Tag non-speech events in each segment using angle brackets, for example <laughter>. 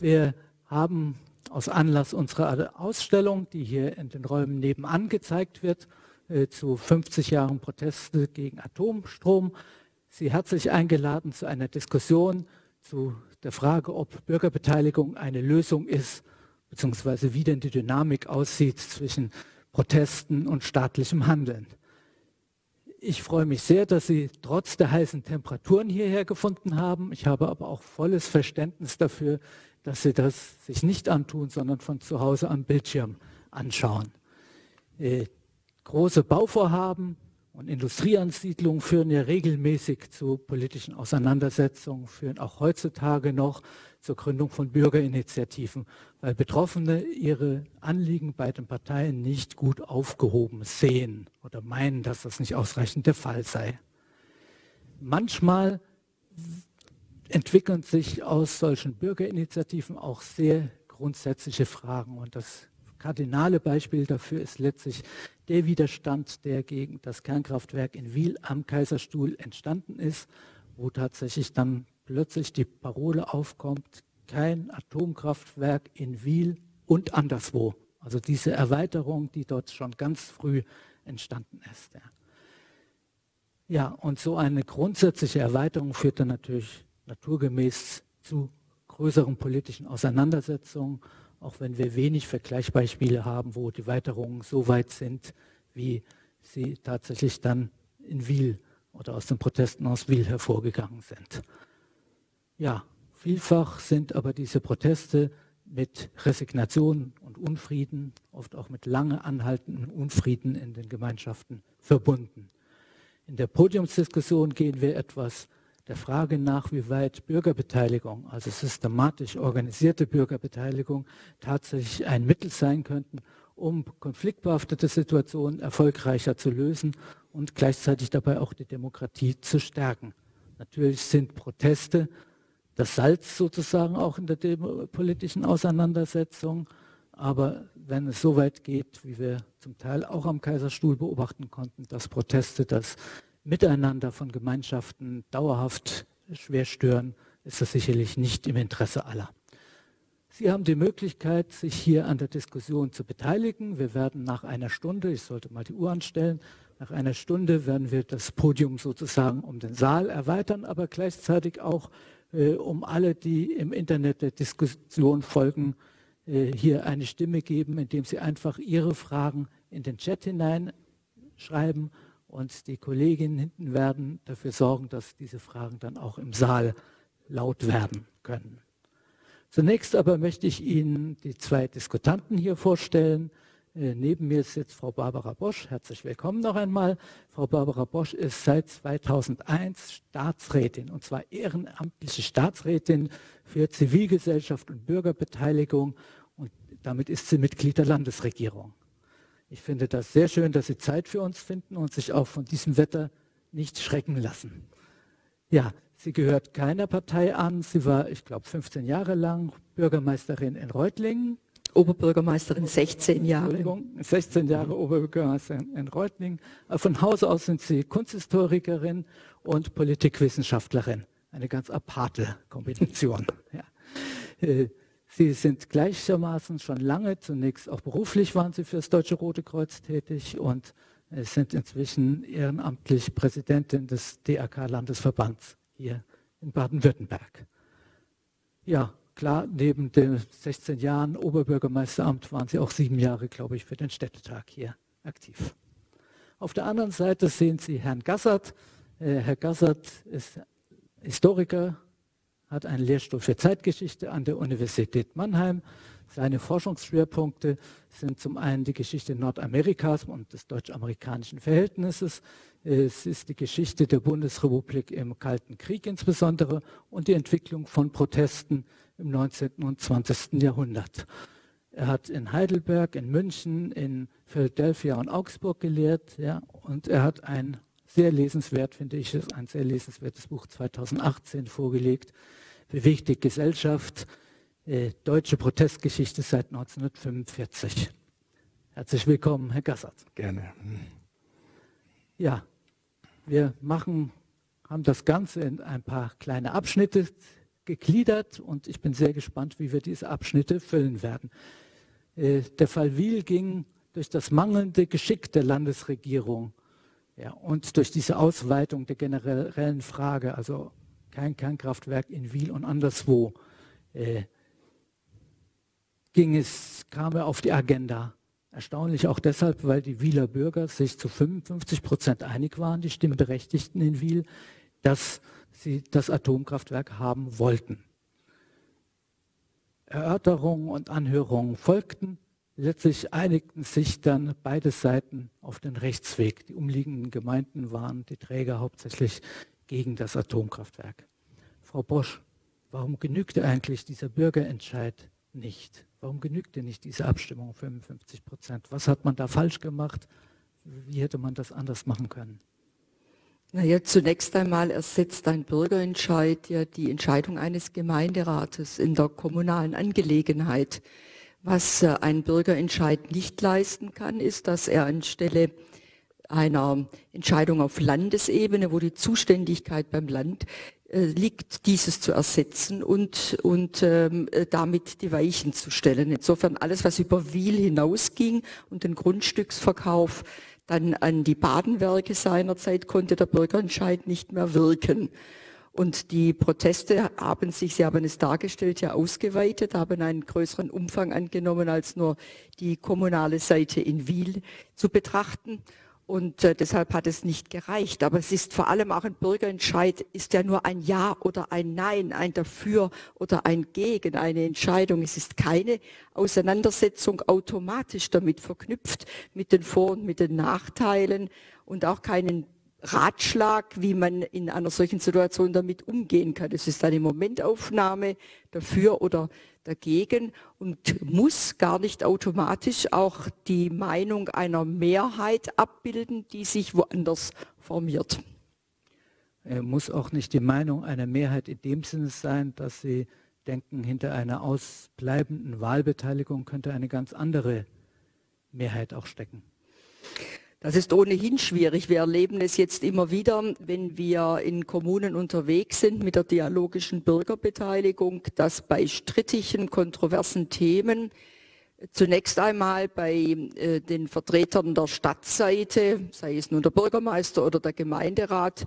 Wir haben aus Anlass unserer Ausstellung, die hier in den Räumen nebenan gezeigt wird, äh, zu 50 Jahren Proteste gegen Atomstrom, Sie herzlich eingeladen zu einer Diskussion zu der Frage, ob Bürgerbeteiligung eine Lösung ist, beziehungsweise wie denn die Dynamik aussieht zwischen Protesten und staatlichem Handeln. Ich freue mich sehr, dass Sie trotz der heißen Temperaturen hierher gefunden haben. Ich habe aber auch volles Verständnis dafür, dass Sie das sich nicht antun, sondern von zu Hause am Bildschirm anschauen. Äh, große Bauvorhaben und Industrieansiedlungen führen ja regelmäßig zu politischen Auseinandersetzungen, führen auch heutzutage noch zur Gründung von Bürgerinitiativen, weil Betroffene ihre Anliegen bei den Parteien nicht gut aufgehoben sehen oder meinen, dass das nicht ausreichend der Fall sei. Manchmal entwickeln sich aus solchen Bürgerinitiativen auch sehr grundsätzliche Fragen. Und das kardinale Beispiel dafür ist letztlich der Widerstand, der gegen das Kernkraftwerk in Wiel am Kaiserstuhl entstanden ist, wo tatsächlich dann plötzlich die Parole aufkommt, kein Atomkraftwerk in Wiel und anderswo. Also diese Erweiterung, die dort schon ganz früh entstanden ist. Ja. und so eine grundsätzliche Erweiterung führt dann natürlich naturgemäß zu größeren politischen Auseinandersetzungen, auch wenn wir wenig Vergleichsbeispiele haben, wo die Weiterungen so weit sind, wie sie tatsächlich dann in Wiel oder aus den Protesten aus Wiel hervorgegangen sind. Ja, vielfach sind aber diese Proteste mit Resignation und Unfrieden, oft auch mit lange anhaltenden Unfrieden in den Gemeinschaften verbunden. In der Podiumsdiskussion gehen wir etwas der Frage nach, wie weit Bürgerbeteiligung, also systematisch organisierte Bürgerbeteiligung, tatsächlich ein Mittel sein könnten, um konfliktbehaftete Situationen erfolgreicher zu lösen und gleichzeitig dabei auch die Demokratie zu stärken. Natürlich sind Proteste das Salz sozusagen auch in der politischen Auseinandersetzung. Aber wenn es so weit geht, wie wir zum Teil auch am Kaiserstuhl beobachten konnten, dass Proteste das Miteinander von Gemeinschaften dauerhaft schwer stören, ist das sicherlich nicht im Interesse aller. Sie haben die Möglichkeit, sich hier an der Diskussion zu beteiligen. Wir werden nach einer Stunde, ich sollte mal die Uhr anstellen, nach einer Stunde werden wir das Podium sozusagen um den Saal erweitern, aber gleichzeitig auch äh, um alle, die im Internet der Diskussion folgen, äh, hier eine Stimme geben, indem sie einfach ihre Fragen in den Chat hineinschreiben und die Kolleginnen hinten werden dafür sorgen, dass diese Fragen dann auch im Saal laut werden können. Zunächst aber möchte ich Ihnen die zwei Diskutanten hier vorstellen. Äh, neben mir ist jetzt Frau Barbara Bosch. Herzlich willkommen noch einmal. Frau Barbara Bosch ist seit 2001 Staatsrätin, und zwar ehrenamtliche Staatsrätin für Zivilgesellschaft und Bürgerbeteiligung. Und damit ist sie Mitglied der Landesregierung. Ich finde das sehr schön, dass Sie Zeit für uns finden und sich auch von diesem Wetter nicht schrecken lassen. Ja, sie gehört keiner Partei an. Sie war, ich glaube, 15 Jahre lang Bürgermeisterin in Reutlingen Oberbürgermeisterin 16 Jahre. Entschuldigung, 16 Jahre Oberbürgermeisterin in Reutlingen. Von Hause aus sind Sie Kunsthistorikerin und Politikwissenschaftlerin. Eine ganz aparte Kombination. <laughs> ja. Sie sind gleichermaßen schon lange, zunächst auch beruflich waren Sie für das Deutsche Rote Kreuz tätig und äh, sind inzwischen ehrenamtlich Präsidentin des DRK-Landesverbands hier in Baden-Württemberg. Ja, Klar, neben den 16 Jahren Oberbürgermeisteramt waren Sie auch sieben Jahre, glaube ich, für den Städtetag hier aktiv. Auf der anderen Seite sehen Sie Herrn Gassert. Äh, Herr Gassert ist Historiker, hat einen Lehrstuhl für Zeitgeschichte an der Universität Mannheim. Seine Forschungsschwerpunkte sind zum einen die Geschichte Nordamerikas und des deutsch-amerikanischen Verhältnisses. Es ist die Geschichte der Bundesrepublik im Kalten Krieg insbesondere und die Entwicklung von Protesten im 19. und 20. Jahrhundert. Er hat in Heidelberg, in München, in Philadelphia und Augsburg gelehrt. Ja, und er hat ein sehr lesenswert, finde ich, ein sehr lesenswertes Buch 2018 vorgelegt. Bewegte Gesellschaft, äh, deutsche Protestgeschichte seit 1945. Herzlich willkommen, Herr Gassert. Gerne. Ja, wir machen, haben das Ganze in ein paar kleine Abschnitte gegliedert und ich bin sehr gespannt, wie wir diese Abschnitte füllen werden. Äh, der Fall Wiel ging durch das mangelnde Geschick der Landesregierung ja, und durch diese Ausweitung der generellen Frage, also kein Kernkraftwerk in Wiel und anderswo, äh, ging es, kam er auf die Agenda. Erstaunlich auch deshalb, weil die Wieler Bürger sich zu 55 Prozent einig waren, die Stimmberechtigten in Wiel, dass sie das Atomkraftwerk haben wollten. Erörterungen und Anhörungen folgten. Letztlich einigten sich dann beide Seiten auf den Rechtsweg. Die umliegenden Gemeinden waren die Träger hauptsächlich gegen das Atomkraftwerk. Frau Bosch, warum genügte eigentlich dieser Bürgerentscheid nicht? Warum genügte nicht diese Abstimmung 55 Prozent? Was hat man da falsch gemacht? Wie hätte man das anders machen können? Naja, zunächst einmal ersetzt ein Bürgerentscheid ja die Entscheidung eines Gemeinderates in der kommunalen Angelegenheit. Was äh, ein Bürgerentscheid nicht leisten kann, ist, dass er anstelle einer Entscheidung auf Landesebene, wo die Zuständigkeit beim Land äh, liegt, dieses zu ersetzen und, und ähm, äh, damit die Weichen zu stellen. Insofern alles, was über Wiel hinausging und den Grundstücksverkauf, dann an die Badenwerke seinerzeit konnte der Bürgerentscheid nicht mehr wirken. Und die Proteste haben sich, Sie haben es dargestellt, ja ausgeweitet, haben einen größeren Umfang angenommen, als nur die kommunale Seite in Wiel zu betrachten. Und äh, deshalb hat es nicht gereicht. Aber es ist vor allem auch ein Bürgerentscheid, ist ja nur ein Ja oder ein Nein, ein Dafür oder ein Gegen, eine Entscheidung. Es ist keine Auseinandersetzung automatisch damit verknüpft, mit den Vor- und mit den Nachteilen und auch keinen Ratschlag, wie man in einer solchen Situation damit umgehen kann. Es ist eine Momentaufnahme dafür oder dagegen und muss gar nicht automatisch auch die Meinung einer Mehrheit abbilden, die sich woanders formiert. Er muss auch nicht die Meinung einer Mehrheit in dem Sinne sein, dass sie denken, hinter einer ausbleibenden Wahlbeteiligung könnte eine ganz andere Mehrheit auch stecken. Das ist ohnehin schwierig. Wir erleben es jetzt immer wieder, wenn wir in Kommunen unterwegs sind mit der dialogischen Bürgerbeteiligung, dass bei strittigen, kontroversen Themen zunächst einmal bei äh, den Vertretern der Stadtseite, sei es nun der Bürgermeister oder der Gemeinderat,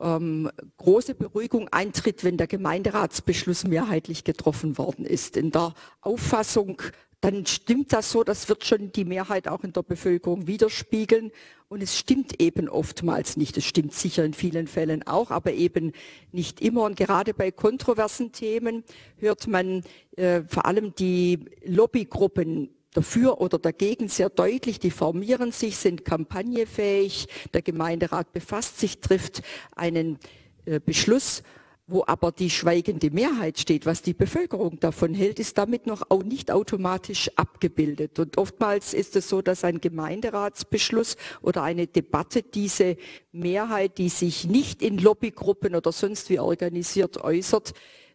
ähm, große Beruhigung eintritt, wenn der Gemeinderatsbeschluss mehrheitlich getroffen worden ist. In der Auffassung, dann stimmt das so, das wird schon die Mehrheit auch in der Bevölkerung widerspiegeln. Und es stimmt eben oftmals nicht. Es stimmt sicher in vielen Fällen auch, aber eben nicht immer. Und gerade bei kontroversen Themen hört man äh, vor allem die Lobbygruppen dafür oder dagegen sehr deutlich. Die formieren sich, sind kampagnefähig. Der Gemeinderat befasst sich, trifft einen äh, Beschluss wo aber die schweigende Mehrheit steht, was die Bevölkerung davon hält, ist damit noch auch nicht automatisch abgebildet. Und oftmals ist es so, dass ein Gemeinderatsbeschluss oder eine Debatte diese Mehrheit, die sich nicht in Lobbygruppen oder sonst wie organisiert äußert,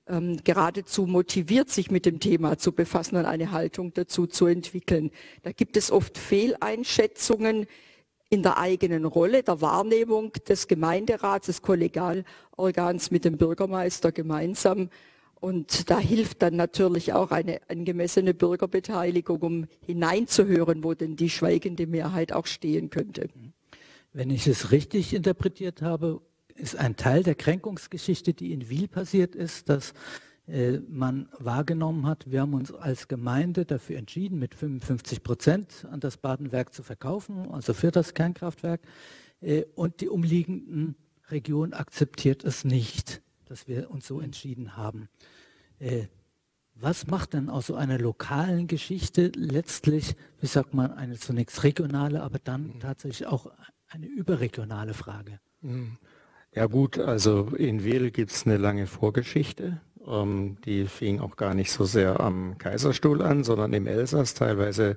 ähm, geradezu motiviert, sich mit dem Thema zu befassen und eine Haltung dazu zu entwickeln. Da gibt es oft Fehleinschätzungen in der eigenen Rolle, der Wahrnehmung des Gemeinderats, des Kollegialorgans mit dem Bürgermeister gemeinsam. Und da hilft dann natürlich auch eine angemessene Bürgerbeteiligung, um hineinzuhören, wo denn die schweigende Mehrheit auch stehen könnte. Wenn ich es richtig interpretiert habe, ist ein Teil der Kränkungsgeschichte, die in Wiel passiert ist, dass man wahrgenommen hat, wir haben uns als Gemeinde dafür entschieden, mit 55 Prozent an das Badenwerk zu verkaufen, also für das Kernkraftwerk. Äh, und die umliegenden Region akzeptiert es nicht, dass wir uns so entschieden haben. Äh, was macht denn aus so einer lokalen Geschichte letztlich, wie sagt man, eine zunächst regionale, aber dann mhm. tatsächlich auch eine überregionale Frage? Mhm. Ja gut, also in Wedel gibt es eine lange Vorgeschichte. Ähm, die fing auch gar nicht so sehr am Kaiserstuhl an, sondern im Elsass, teilweise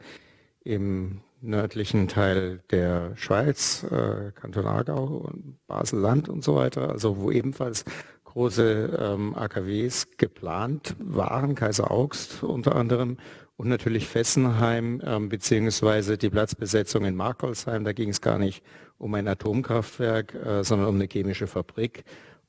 im nördlichen Teil der Schweiz, äh, Kanton Aargau und Basel-Land und so weiter, also wo ebenfalls große ähm, AKWs geplant waren, Kaiser Augst unter anderem und natürlich Fessenheim ähm, beziehungsweise die Platzbesetzung in Markolsheim. Da ging es gar nicht um ein Atomkraftwerk, äh, sondern um eine chemische Fabrik.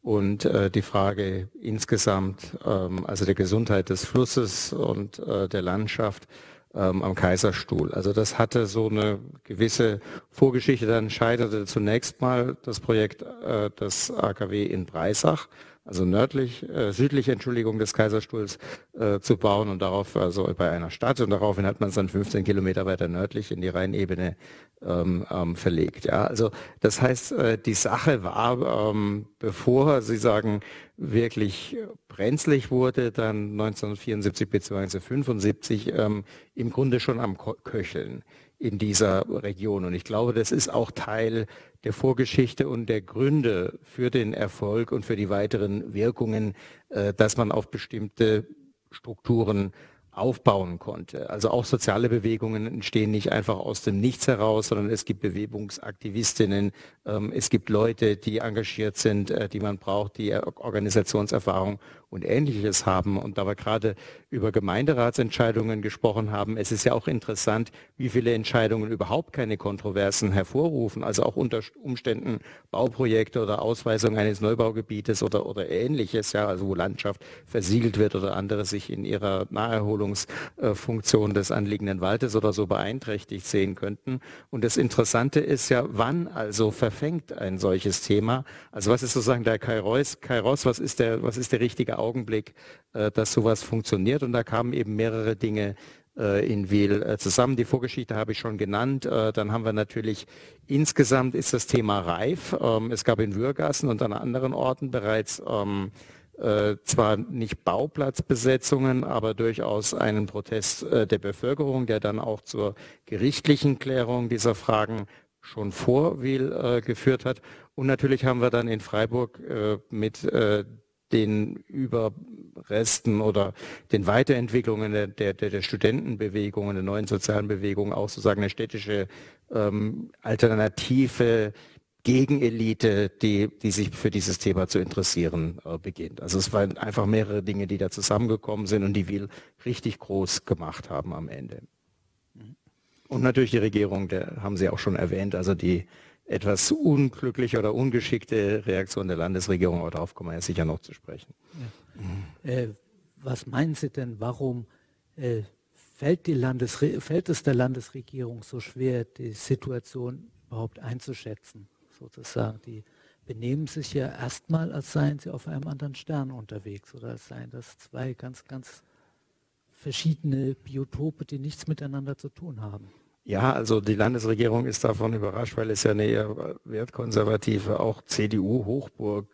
Und äh, die Frage insgesamt, ähm, also der Gesundheit des Flusses und äh, der Landschaft ähm, am Kaiserstuhl. Also das hatte so eine gewisse Vorgeschichte. Dann scheiterte zunächst mal das Projekt äh, des AKW in Breisach also nördlich, äh, südlich, Entschuldigung, des Kaiserstuhls äh, zu bauen und darauf, also bei einer Stadt und daraufhin hat man es dann 15 Kilometer weiter nördlich in die Rheinebene ähm, ähm, verlegt. Ja, also das heißt, äh, die Sache war, ähm, bevor Sie sagen, wirklich brenzlig wurde, dann 1974 bzw. 75 ähm, im Grunde schon am Köcheln in dieser Region. Und ich glaube, das ist auch Teil der Vorgeschichte und der Gründe für den Erfolg und für die weiteren Wirkungen, äh, dass man auf bestimmte Strukturen aufbauen konnte. Also auch soziale Bewegungen entstehen nicht einfach aus dem Nichts heraus, sondern es gibt Bewegungsaktivistinnen, ähm, es gibt Leute, die engagiert sind, äh, die man braucht, die Organisationserfahrung und ähnliches haben. Und da wir gerade über Gemeinderatsentscheidungen gesprochen haben, es ist ja auch interessant, wie viele Entscheidungen überhaupt keine Kontroversen hervorrufen, also auch unter Umständen Bauprojekte oder Ausweisung eines Neubaugebietes oder, oder ähnliches, ja, also wo Landschaft versiegelt wird oder andere sich in ihrer Naherholungsfunktion des anliegenden Waldes oder so beeinträchtigt sehen könnten. Und das Interessante ist ja, wann also verfängt ein solches Thema? Also was ist sozusagen der Kairos, Kairos was ist der, was ist der richtige Augenblick, äh, dass sowas funktioniert. Und da kamen eben mehrere Dinge äh, in Wiel äh, zusammen. Die Vorgeschichte habe ich schon genannt. Dann haben wir natürlich insgesamt ist das Thema reif. Ähm, es gab in Würgassen und an anderen Orten bereits ähm, zwar nicht Bauplatzbesetzungen, aber durchaus einen Protest der Bevölkerung, der dann auch zur gerichtlichen Klärung dieser Fragen schon vor Wiel geführt hat. Und natürlich haben wir dann in Freiburg mit den Überresten oder den Weiterentwicklungen der, der, der Studentenbewegungen, der neuen sozialen Bewegungen auch sozusagen eine städtische ähm, alternative Gegenelite, die, die sich für dieses Thema zu interessieren äh, beginnt. Also es waren einfach mehrere Dinge, die da zusammengekommen sind und die Wiel richtig groß gemacht haben am Ende. Mhm. Und natürlich die Regierung, der haben Sie auch schon erwähnt, also die etwas unglückliche oder ungeschickte Reaktion der Landesregierung, aber darauf kommen wir ja sicher noch zu sprechen. Ja. Äh, was meinen Sie denn, warum äh, fällt, fällt, es der Landesregierung so schwer, die Situation überhaupt einzuschätzen, sozusagen? Die benehmen sich ja erstmal, als seien sie auf einem anderen Stern unterwegs oder als seien das zwei ganz, ganz verschiedene Biotope, die nichts miteinander zu tun haben. Ja, also die Landesregierung ist davon überrascht, weil es ja eine eher wertkonservative, auch CDU-Hochburg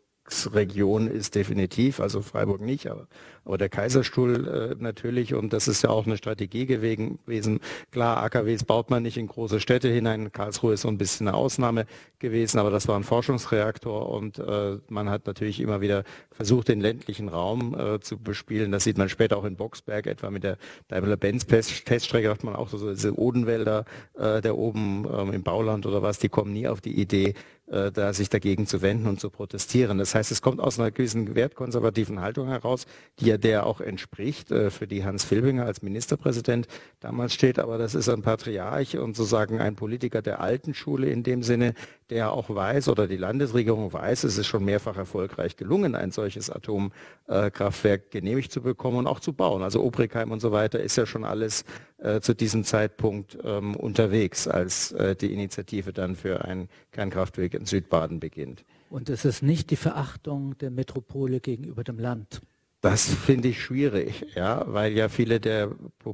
Region ist definitiv, also Freiburg nicht, aber, aber der Kaiserstuhl äh, natürlich und das ist ja auch eine Strategie gewesen. Klar, AKWs baut man nicht in große Städte hinein. Karlsruhe ist so ein bisschen eine Ausnahme gewesen, aber das war ein Forschungsreaktor und äh, man hat natürlich immer wieder versucht, den ländlichen Raum äh, zu bespielen. Das sieht man später auch in Boxberg, etwa mit der Daimler-Benz-Teststrecke, hat man auch so diese Odenwälder, äh, der oben ähm, im Bauland oder was, die kommen nie auf die Idee, äh, da sich dagegen zu wenden und zu protestieren. Das heißt, es kommt aus einer gewissen wertkonservativen Haltung heraus, die ja der auch entspricht, äh, für die Hans Filbinger als Ministerpräsident damals steht. Aber das ist ein Patriarch und sozusagen ein Politiker der alten Schule in dem Sinne, der auch weiß oder die Landesregierung weiß, es ist schon mehrfach erfolgreich gelungen, ein solches Atomkraftwerk genehmigt zu bekommen und auch zu bauen. Also Obrigheim und so weiter ist ja schon alles äh, zu diesem Zeitpunkt ähm, unterwegs, als äh, die Initiative dann für ein Kernkraftwerk in Südbaden beginnt. Und es ist nicht die Verachtung der Metropole gegenüber dem Land. Das finde ich schwierig, ja, weil ja viele der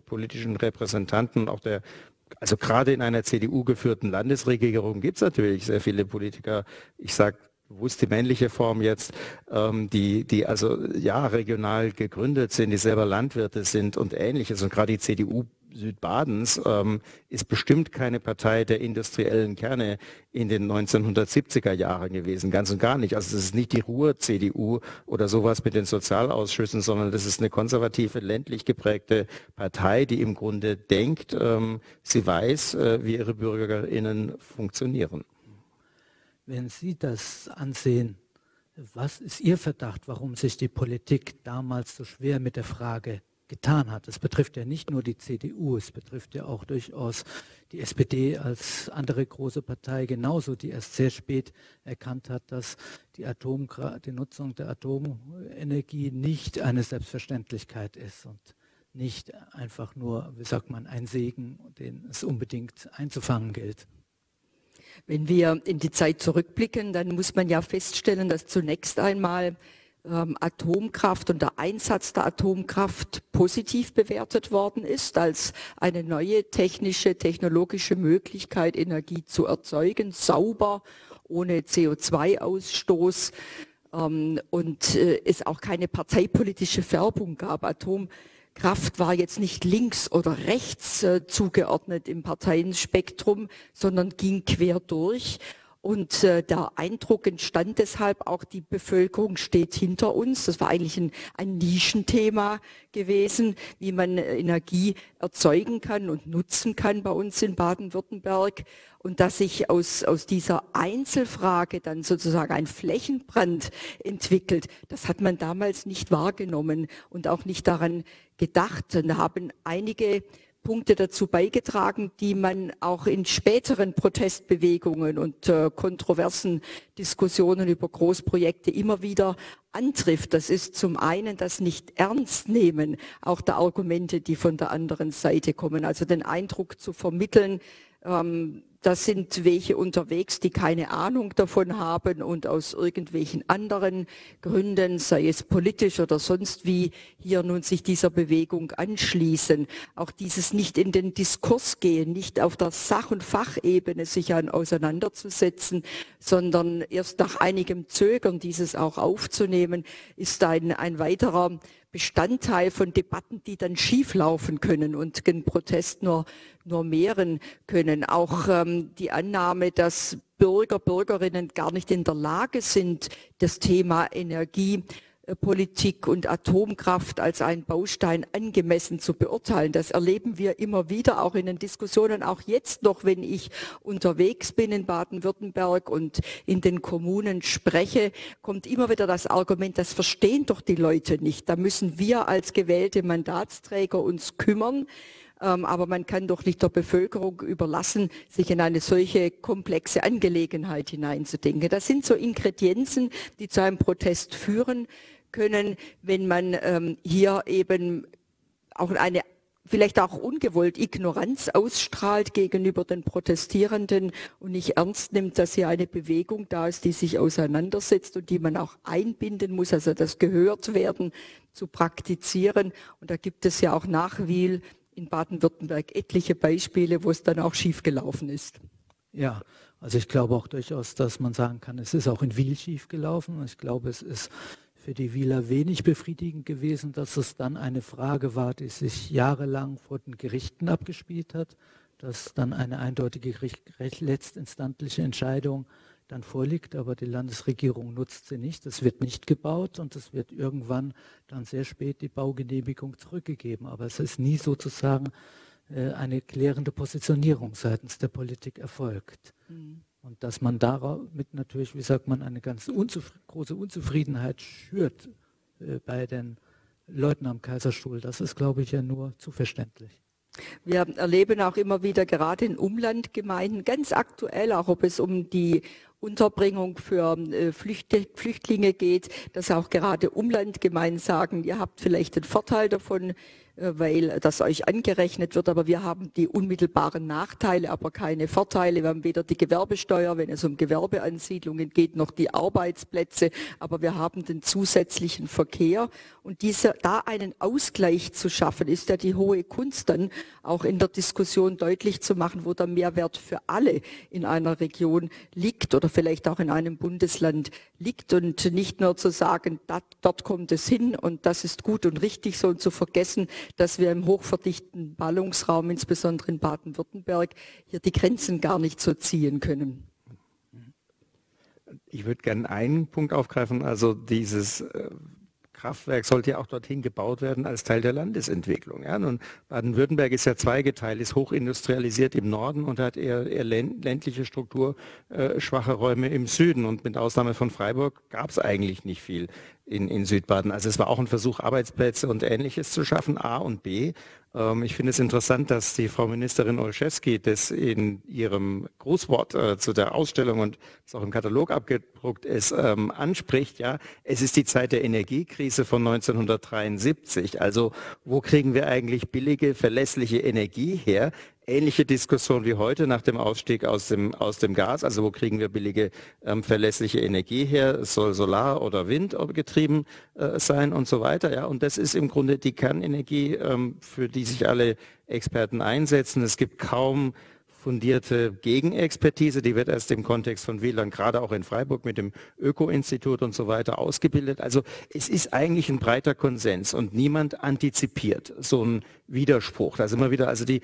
politischen Repräsentanten, auch der also gerade in einer CDU geführten Landesregierung gibt es natürlich sehr viele Politiker, ich sage bewusst die männliche Form jetzt, ähm, die, die also ja regional gegründet sind, die selber Landwirte sind und ähnliches. Und gerade die CDU Südbadens ähm, ist bestimmt keine Partei der industriellen Kerne in den 1970er Jahren gewesen, ganz und gar nicht. Also es ist nicht die Ruhr-CDU oder sowas mit den Sozialausschüssen, sondern das ist eine konservative, ländlich geprägte Partei, die im Grunde denkt, ähm, sie weiß, äh, wie ihre BürgerInnen funktionieren. Wenn Sie das ansehen, was ist Ihr Verdacht, warum sich die Politik damals so schwer mit der Frage getan hat. Es betrifft ja nicht nur die CDU, es betrifft ja auch durchaus die SPD als andere große Partei genauso, die erst sehr spät erkannt hat, dass die, Atom, die Nutzung der Atomenergie nicht eine Selbstverständlichkeit ist und nicht einfach nur, wie sagt man, ein Segen, den es unbedingt einzufangen gilt. Wenn wir in die Zeit zurückblicken, dann muss man ja feststellen, dass zunächst einmal ähm, Atomkraft und der Einsatz der Atomkraft positiv bewertet worden ist als eine neue technische, technologische Möglichkeit, Energie zu erzeugen, sauber, ohne CO2-Ausstoß ähm, und äh, es auch keine parteipolitische Färbung gab. Atomkraft war jetzt nicht links oder rechts äh, zugeordnet im Parteienspektrum, sondern ging quer durch. Und äh, der Eindruck entstand deshalb auch, die Bevölkerung steht hinter uns. Das war eigentlich ein, ein Nischenthema gewesen, wie man Energie erzeugen kann und nutzen kann bei uns in Baden-Württemberg. Und dass sich aus, aus dieser Einzelfrage dann sozusagen ein Flächenbrand entwickelt, das hat man damals nicht wahrgenommen und auch nicht daran gedacht. Und da haben einige Punkte dazu beigetragen, die man auch in späteren Protestbewegungen und äh, kontroversen Diskussionen über Großprojekte immer wieder antrifft. Das ist zum einen das nicht ernst nehmen, auch der Argumente, die von der anderen Seite kommen. Also den Eindruck zu vermitteln, ähm, da sind welche unterwegs, die keine Ahnung davon haben und aus irgendwelchen anderen Gründen, sei es politisch oder sonst wie, hier nun sich dieser Bewegung anschließen. Auch dieses nicht in den Diskurs gehen, nicht auf der Sach- und Fachebene sich an auseinanderzusetzen, sondern erst nach einigem Zögern dieses auch aufzunehmen, ist ein, ein weiterer Bestandteil von Debatten, die dann schieflaufen können und den Protest nur, nur mehren können. Auch ähm, die Annahme, dass Bürger, Bürgerinnen gar nicht in der Lage sind, das Thema Energie äh, Politik und Atomkraft als einen Baustein angemessen zu beurteilen. Das erleben wir immer wieder, auch in den Diskussionen, auch jetzt noch, wenn ich unterwegs bin in Baden-Württemberg und in den Kommunen spreche, kommt immer wieder das Argument, das verstehen doch die Leute nicht. Da müssen wir als gewählte Mandatsträger uns kümmern. Ähm, aber man kann doch nicht der Bevölkerung überlassen, sich in eine solche komplexe Angelegenheit hineinzudenken. Das sind so Ingredienzen, die zu einem Protest führen können, wenn man ähm, hier eben auch eine vielleicht auch ungewollt Ignoranz ausstrahlt gegenüber den Protestierenden und nicht ernst nimmt, dass hier eine Bewegung da ist, die sich auseinandersetzt und die man auch einbinden muss, also das gehört werden, zu praktizieren. Und da gibt es ja auch nach Wiel in Baden-Württemberg etliche Beispiele, wo es dann auch schiefgelaufen ist. Ja, also ich glaube auch durchaus, dass man sagen kann, es ist auch in Wiel schiefgelaufen. Ich glaube, es ist für die Wieler wenig befriedigend gewesen, dass es dann eine Frage war, die sich jahrelang vor den Gerichten abgespielt hat, dass dann eine eindeutige letztinstantliche Entscheidung dann vorliegt, aber die Landesregierung nutzt sie nicht. Es wird nicht gebaut und es wird irgendwann dann sehr spät die Baugenehmigung zurückgegeben. Aber es ist nie sozusagen äh, eine klärende Positionierung seitens der Politik erfolgt. Mhm. Und dass man damit natürlich, wie sagt man, eine ganz unzufri große Unzufriedenheit schürt äh, bei den Leuten am Kaiserstuhl, das ist, glaube ich, ja nur zu verständlich. Wir erleben auch immer wieder gerade in Umlandgemeinden, ganz aktuell, auch ob es um die Unterbringung für äh, Flüchtlinge geht, dass auch gerade Umlandgemeinden sagen, ihr habt vielleicht den Vorteil davon, äh, weil das euch angerechnet wird, aber wir haben die unmittelbaren Nachteile, aber keine Vorteile. Wir haben weder die Gewerbesteuer, wenn es um Gewerbeansiedlungen geht, noch die Arbeitsplätze, aber wir haben den zusätzlichen Verkehr. Und diese, da einen Ausgleich zu schaffen, ist ja die hohe Kunst dann auch in der Diskussion deutlich zu machen, wo der Mehrwert für alle in einer Region liegt oder vielleicht auch in einem Bundesland liegt und nicht nur zu sagen, dat, dort kommt es hin und das ist gut und richtig so und zu vergessen, dass wir im hochverdichten Ballungsraum, insbesondere in Baden-Württemberg, hier die Grenzen gar nicht so ziehen können. Ich würde gerne einen Punkt aufgreifen, also dieses äh, Kraftwerk sollte ja auch dorthin gebaut werden als Teil der Landesentwicklung. Ja? Nun, Baden-Württemberg ist ja zweigeteilt, ist hochindustrialisiert im Norden und hat eher, eher ländliche Struktur, äh, schwache Räume im Süden. Und mit Ausnahme von Freiburg gab es eigentlich nicht viel in, in Südbaden. Also es war auch ein Versuch, Arbeitsplätze und Ähnliches zu schaffen, A und B. Ähm, ich finde es interessant, dass die Frau Ministerin Olszewski das in ihrem Grußwort äh, zu der Ausstellung und das auch im Katalog abgedruckt ist, ähm, anspricht. Ja, es ist die Zeit der Energiekrise von 1973. Also wo kriegen wir eigentlich billige, verlässliche Energie her? Ähnliche Diskussion wie heute nach dem Ausstieg aus dem, aus dem Gas. Also wo kriegen wir billige, ähm, verlässliche Energie her? Es soll Solar oder Wind getrieben äh, sein und so weiter. Ja, und das ist im Grunde die Kernenergie, ähm, für die sich alle Experten einsetzen. Es gibt kaum fundierte Gegenexpertise, die wird erst im Kontext von WLAN, gerade auch in Freiburg mit dem Öko-Institut und so weiter ausgebildet. Also es ist eigentlich ein breiter Konsens und niemand antizipiert so einen Widerspruch. Sind wir wieder, also die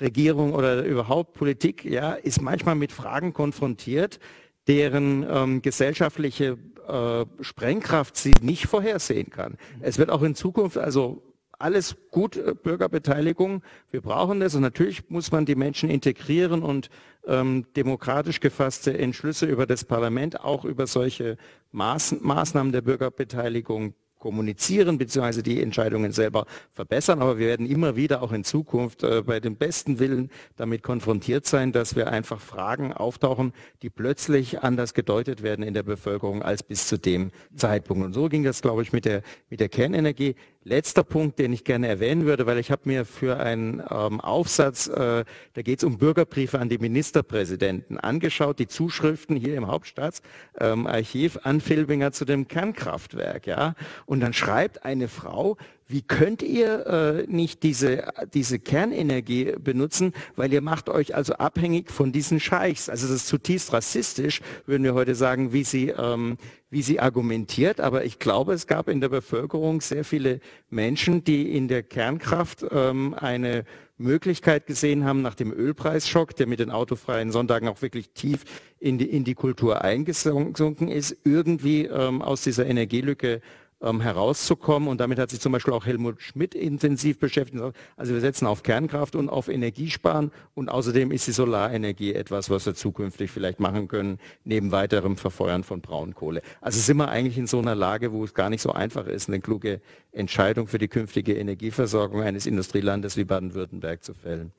Regierung oder überhaupt Politik, ja, ist manchmal mit Fragen konfrontiert, deren ähm, gesellschaftliche äh, Sprengkraft sie nicht vorhersehen kann. Es wird auch in Zukunft, also alles gut, äh, Bürgerbeteiligung. Wir brauchen das und natürlich muss man die Menschen integrieren und ähm, demokratisch gefasste Entschlüsse über das Parlament, auch über solche Maß, Maßnahmen der Bürgerbeteiligung kommunizieren bzw. die Entscheidungen selber verbessern. Aber wir werden immer wieder auch in Zukunft äh, bei dem besten Willen damit konfrontiert sein, dass wir einfach Fragen auftauchen, die plötzlich anders gedeutet werden in der Bevölkerung als bis zu dem Zeitpunkt. Und so ging das, glaube ich, mit der, mit der Kernenergie. Letzter Punkt, den ich gerne erwähnen würde, weil ich habe mir für einen ähm, Aufsatz, äh, da geht es um Bürgerbriefe an die Ministerpräsidenten, angeschaut, die Zuschriften hier im Hauptstaatsarchiv ähm, an Filbinger zu dem Kernkraftwerk. Ja? Und dann schreibt eine Frau, wie könnt ihr äh, nicht diese, diese Kernenergie benutzen, weil ihr macht euch also abhängig von diesen Scheichs. Also das ist zutiefst rassistisch, würden wir heute sagen, wie sie, ähm, wie sie argumentiert. Aber ich glaube, es gab in der Bevölkerung sehr viele Menschen, die in der Kernkraft ähm, eine Möglichkeit gesehen haben nach dem Ölpreisschock, der mit den autofreien Sonntagen auch wirklich tief in die, in die Kultur eingesunken ist, irgendwie ähm, aus dieser Energielücke ähm, herauszukommen. Und damit hat sich zum Beispiel auch Helmut Schmidt intensiv beschäftigt. Also wir setzen auf Kernkraft und auf Energiesparen. Und außerdem ist die Solarenergie etwas, was wir zukünftig vielleicht machen können, neben weiterem Verfeuern von Braunkohle. Also sind wir eigentlich in so einer Lage, wo es gar nicht so einfach ist, eine kluge Entscheidung für die künftige Energieversorgung eines Industrielandes wie Baden-Württemberg zu fällen.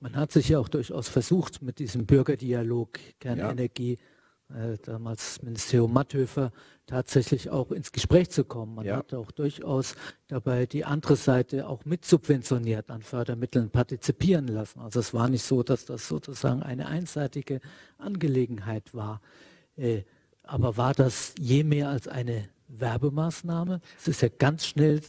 Man hat sich ja auch durchaus versucht, mit diesem Bürgerdialog Kernenergie ja damals Ministerium Matthöfer, tatsächlich auch ins Gespräch zu kommen. Man ja. hat auch durchaus dabei die andere Seite auch mit subventioniert an Fördermitteln partizipieren lassen. Also es war nicht so, dass das sozusagen eine einseitige Angelegenheit war. Äh, aber war das je mehr als eine Werbemaßnahme? Es ist ja ganz schnell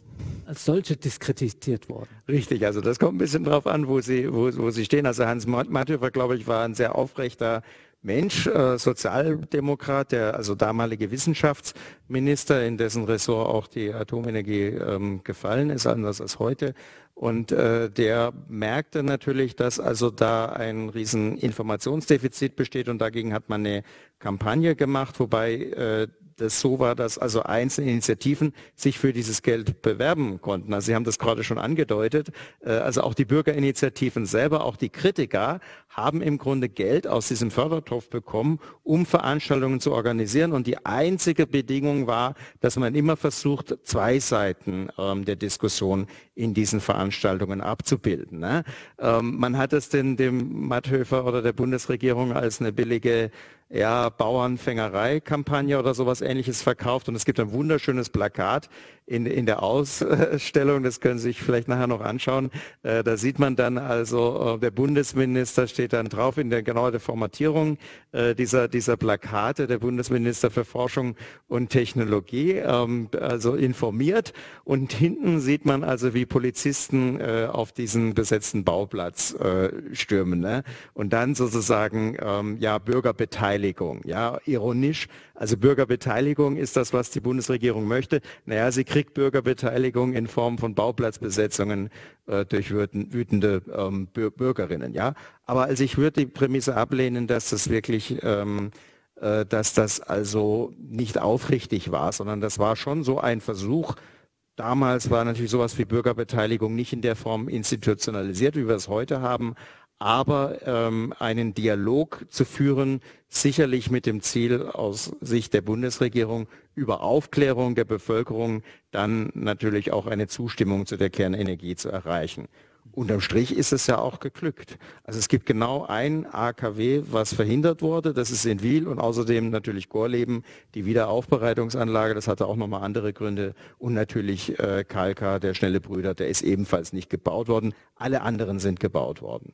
als solche diskreditiert worden. Richtig, also das kommt ein bisschen drauf an, wo Sie, wo, wo Sie stehen. Also Hans Matthöfer, glaube ich, war ein sehr aufrechter Mensch, äh, Sozialdemokrat, der also damalige Wissenschaftsminister, in dessen Ressort auch die Atomenergie ähm, gefallen ist, anders als heute. Und äh, der merkte natürlich, dass also da ein riesen Informationsdefizit besteht und dagegen hat man eine Kampagne gemacht, wobei äh, das so war, dass also einzelne Initiativen sich für dieses Geld bewerben konnten. Also Sie haben das gerade schon angedeutet. Äh, also auch die Bürgerinitiativen selber, auch die Kritiker haben im Grunde Geld aus diesem Fördertopf bekommen, um Veranstaltungen zu organisieren. Und die einzige Bedingung war, dass man immer versucht, zwei Seiten ähm, der Diskussion in diesen Veranstaltungen abzubilden. Ne? Ähm, man hat es denn dem Matthöfer oder der Bundesregierung als eine billige ja, Bauernfängerei-Kampagne oder sowas ähnliches verkauft. Und es gibt ein wunderschönes Plakat in, in der Ausstellung, das können Sie sich vielleicht nachher noch anschauen. Äh, da sieht man dann also, äh, der Bundesminister steht dann drauf in der genauen Formatierung äh, dieser, dieser Plakate, der Bundesminister für Forschung und Technologie, ähm, also informiert. Und hinten sieht man also, wie Polizisten äh, auf diesen besetzten Bauplatz äh, stürmen. Ne? Und dann sozusagen, ähm, ja, Bürgerbeteiligung, ja, ironisch. Also Bürgerbeteiligung ist das, was die Bundesregierung möchte. Naja, sie kriegt Bürgerbeteiligung in Form von Bauplatzbesetzungen äh, durch wütende ähm, Bürgerinnen. Ja, aber also ich würde die Prämisse ablehnen, dass das wirklich ähm, äh, dass das also nicht aufrichtig war, sondern das war schon so ein Versuch, Damals war natürlich sowas wie Bürgerbeteiligung nicht in der Form institutionalisiert, wie wir es heute haben, aber ähm, einen Dialog zu führen, sicherlich mit dem Ziel aus Sicht der Bundesregierung über Aufklärung der Bevölkerung dann natürlich auch eine Zustimmung zu der Kernenergie zu erreichen. Unterm Strich ist es ja auch geglückt. Also es gibt genau ein AKW, was verhindert wurde. Das ist in Wiel und außerdem natürlich Gorleben, die Wiederaufbereitungsanlage. Das hatte auch nochmal andere Gründe. Und natürlich äh, Kalka, der schnelle Brüder, der ist ebenfalls nicht gebaut worden. Alle anderen sind gebaut worden.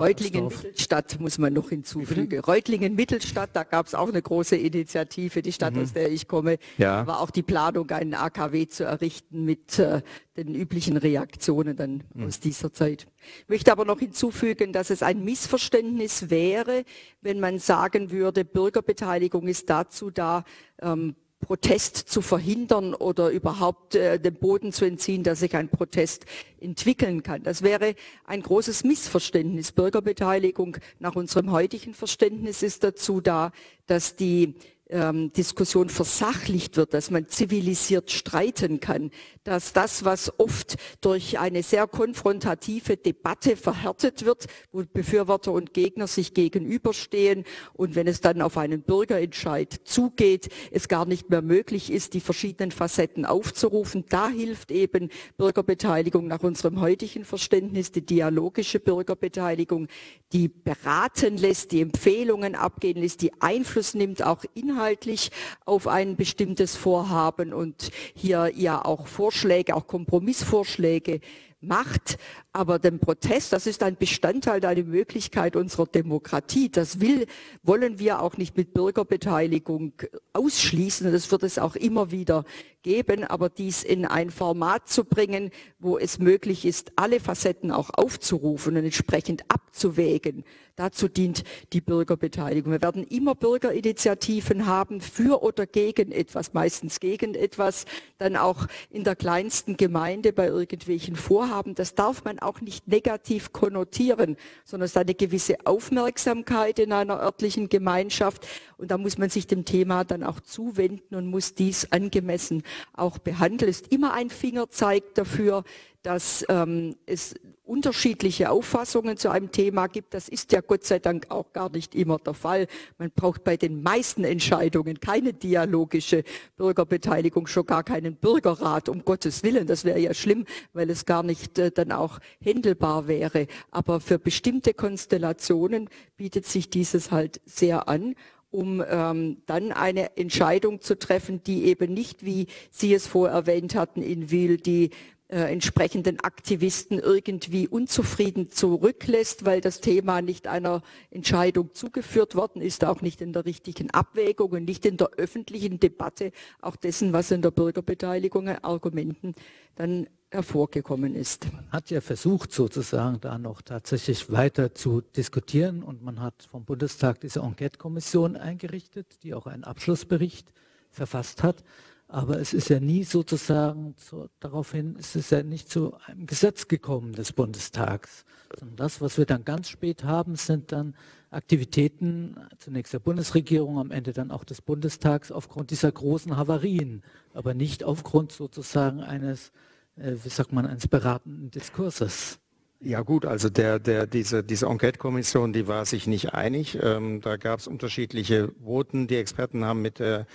Reutlingen-Mittelstadt muss man noch hinzufügen. Reutlingen-Mittelstadt, da gab es auch eine große Initiative, die Stadt, mhm. aus der ich komme, ja. war auch die Planung, einen AKW zu errichten mit äh, den üblichen Reaktionen dann mhm. aus dieser Zeit. Ich möchte aber noch hinzufügen, dass es ein Missverständnis wäre, wenn man sagen würde, Bürgerbeteiligung ist dazu da, ähm, Protest zu verhindern oder überhaupt äh, den Boden zu entziehen, dass sich ein Protest entwickeln kann. Das wäre ein großes Missverständnis. Bürgerbeteiligung nach unserem heutigen Verständnis ist dazu da, dass die ähm, Diskussion versachlicht wird, dass man zivilisiert streiten kann, dass das, was oft durch eine sehr konfrontative Debatte verhärtet wird, wo Befürworter und Gegner sich gegenüberstehen und wenn es dann auf einen Bürgerentscheid zugeht, es gar nicht mehr möglich ist, die verschiedenen Facetten aufzurufen. Da hilft eben Bürgerbeteiligung nach unserem heutigen Verständnis, die dialogische Bürgerbeteiligung, die beraten lässt, die Empfehlungen abgehen lässt, die Einfluss nimmt, auch inhaltlich auf ein bestimmtes Vorhaben und hier ja auch Vorschläge, auch Kompromissvorschläge macht. Aber den Protest, das ist ein Bestandteil, eine Möglichkeit unserer Demokratie. Das will, wollen wir auch nicht mit Bürgerbeteiligung ausschließen. Das wird es auch immer wieder geben. Aber dies in ein Format zu bringen, wo es möglich ist, alle Facetten auch aufzurufen und entsprechend abzuwägen, dazu dient die Bürgerbeteiligung. Wir werden immer Bürgerinitiativen haben für oder gegen etwas, meistens gegen etwas, dann auch in der kleinsten Gemeinde bei irgendwelchen Vorhaben. Das darf man auch nicht negativ konnotieren, sondern es ist eine gewisse Aufmerksamkeit in einer örtlichen Gemeinschaft. Und da muss man sich dem Thema dann auch zuwenden und muss dies angemessen auch behandeln. Es ist immer ein Fingerzeig dafür, dass ähm, es unterschiedliche Auffassungen zu einem Thema gibt. Das ist ja Gott sei Dank auch gar nicht immer der Fall. Man braucht bei den meisten Entscheidungen keine dialogische Bürgerbeteiligung, schon gar keinen Bürgerrat, um Gottes Willen. Das wäre ja schlimm, weil es gar nicht äh, dann auch händelbar wäre. Aber für bestimmte Konstellationen bietet sich dieses halt sehr an um ähm, dann eine Entscheidung zu treffen, die eben nicht, wie Sie es vorher erwähnt hatten, in Wil, die äh, entsprechenden Aktivisten irgendwie unzufrieden zurücklässt, weil das Thema nicht einer Entscheidung zugeführt worden ist, auch nicht in der richtigen Abwägung und nicht in der öffentlichen Debatte auch dessen, was in der Bürgerbeteiligung an Argumenten dann hervorgekommen ist. Man hat ja versucht, sozusagen da noch tatsächlich weiter zu diskutieren und man hat vom Bundestag diese Enquete-Kommission eingerichtet, die auch einen Abschlussbericht verfasst hat. Aber es ist ja nie sozusagen zu, daraufhin, es ist ja nicht zu einem Gesetz gekommen des Bundestags, sondern das, was wir dann ganz spät haben, sind dann Aktivitäten zunächst der Bundesregierung, am Ende dann auch des Bundestags aufgrund dieser großen Havarien, aber nicht aufgrund sozusagen eines, wie sagt man, eines beratenden Diskurses. Ja gut, also der, der, diese, diese Enquete-Kommission, die war sich nicht einig. Ähm, da gab es unterschiedliche Voten. Die Experten haben mit der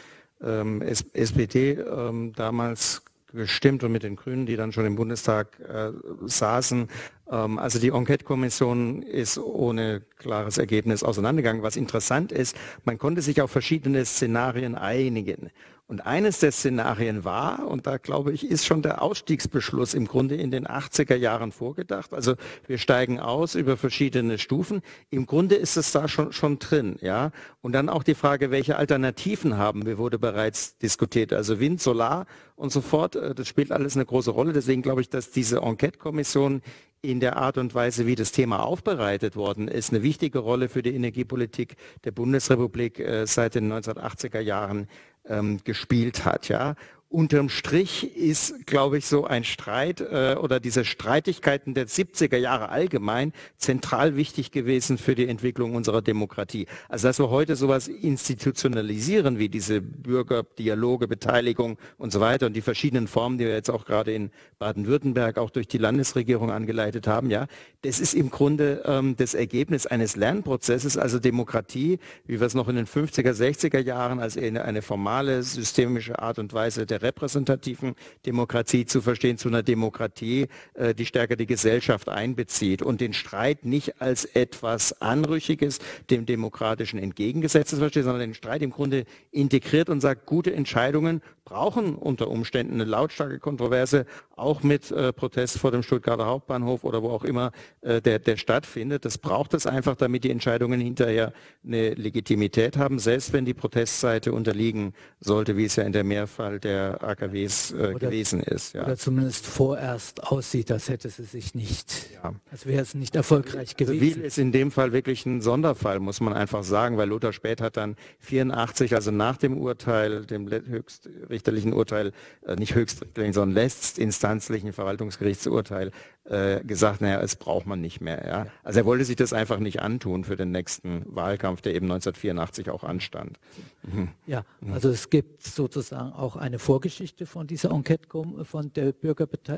ähm, SPD ähm, damals gestimmt und mit den Grünen, die dann schon im Bundestag äh, saßen. Ähm, also die Enquete-Kommission ist ohne klares Ergebnis auseinandergegangen. Was interessant ist, man konnte sich auf verschiedene Szenarien einigen. Und eines der Szenarien war, und da glaube ich, ist schon der Ausstiegsbeschluss im Grunde in den 80er Jahren vorgedacht. Also wir steigen aus über verschiedene Stufen. Im Grunde ist es da schon, schon drin, ja. Und dann auch die Frage, welche Alternativen haben wir, wurde bereits diskutiert. Also Wind, Solar und so fort. Äh, das spielt alles eine große Rolle. Deswegen glaube ich, dass diese Enquete-Kommission in der Art und Weise, wie das Thema aufbereitet worden ist, eine wichtige Rolle für die Energiepolitik der Bundesrepublik äh, seit den 1980er Jahren ähm, gespielt hat. Ja? Unterm Strich ist, glaube ich, so ein Streit äh, oder diese Streitigkeiten der 70er Jahre allgemein zentral wichtig gewesen für die Entwicklung unserer Demokratie. Also dass wir heute sowas institutionalisieren wie diese Bürgerdialoge, Beteiligung und so weiter und die verschiedenen Formen, die wir jetzt auch gerade in Baden-Württemberg auch durch die Landesregierung angeleitet haben, ja, das ist im Grunde ähm, das Ergebnis eines Lernprozesses, also Demokratie, wie wir es noch in den 50er, 60er Jahren als eine, eine formale, systemische Art und Weise der repräsentativen Demokratie zu verstehen, zu einer Demokratie, äh, die stärker die Gesellschaft einbezieht und den Streit nicht als etwas Anrüchiges dem Demokratischen entgegengesetzt zu verstehen, sondern den Streit im Grunde integriert und sagt, gute Entscheidungen brauchen unter Umständen eine lautstarke Kontroverse, auch mit äh, Protest vor dem Stuttgarter Hauptbahnhof oder wo auch immer äh, der, der stattfindet. Das braucht es einfach, damit die Entscheidungen hinterher eine Legitimität haben, selbst wenn die Protestseite unterliegen sollte, wie es ja in der Mehrfall der AKWs äh, oder, gewesen ist. Ja. Oder zumindest vorerst aussieht, als hätte sie sich nicht, ja. als wäre es nicht erfolgreich gewesen. Wiel ist in dem Fall wirklich ein Sonderfall, muss man einfach sagen, weil Lothar Späth hat dann 84, also nach dem Urteil, dem höchst richterlichen Urteil, äh, nicht höchstrichterlichen, sondern letztinstanzlichen Verwaltungsgerichtsurteil äh, gesagt, naja, es braucht man nicht mehr. Ja? Also er wollte sich das einfach nicht antun für den nächsten Wahlkampf, der eben 1984 auch anstand. Mhm. Ja, also es gibt sozusagen auch eine Vorgeschichte von dieser Enquete von, der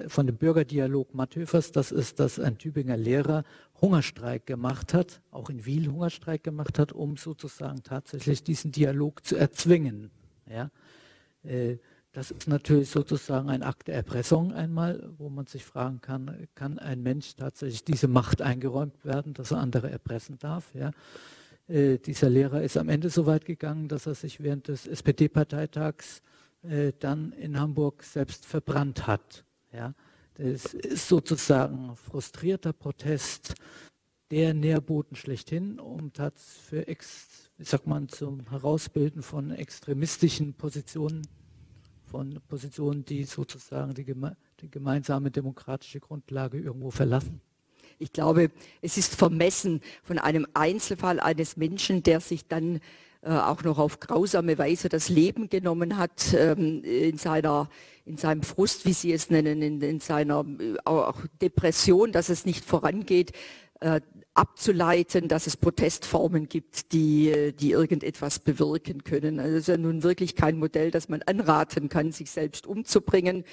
von dem Bürgerdialog Matthöfers. Das ist, dass ein Tübinger Lehrer Hungerstreik gemacht hat, auch in Wiel Hungerstreik gemacht hat, um sozusagen tatsächlich diesen Dialog zu erzwingen. Ja? Äh, das ist natürlich sozusagen ein Akt der Erpressung einmal, wo man sich fragen kann, kann ein Mensch tatsächlich diese Macht eingeräumt werden, dass er andere erpressen darf? Ja? Äh, dieser Lehrer ist am Ende so weit gegangen, dass er sich während des SPD-Parteitags äh, dann in Hamburg selbst verbrannt hat. Ja? Das ist sozusagen frustrierter Protest, der Nährboden schlechthin, um für ex, wie sagt man, zum Herausbilden von extremistischen Positionen von Positionen, die sozusagen die, geme die gemeinsame demokratische Grundlage irgendwo verlassen? Ich glaube, es ist vermessen von einem Einzelfall eines Menschen, der sich dann äh, auch noch auf grausame Weise das Leben genommen hat ähm, in seiner in seinem Frust, wie Sie es nennen, in, in seiner äh, auch Depression, dass es nicht vorangeht, äh, abzuleiten, dass es Protestformen gibt, die, die irgendetwas bewirken können. Also es ist ja nun wirklich kein Modell, das man anraten kann, sich selbst umzubringen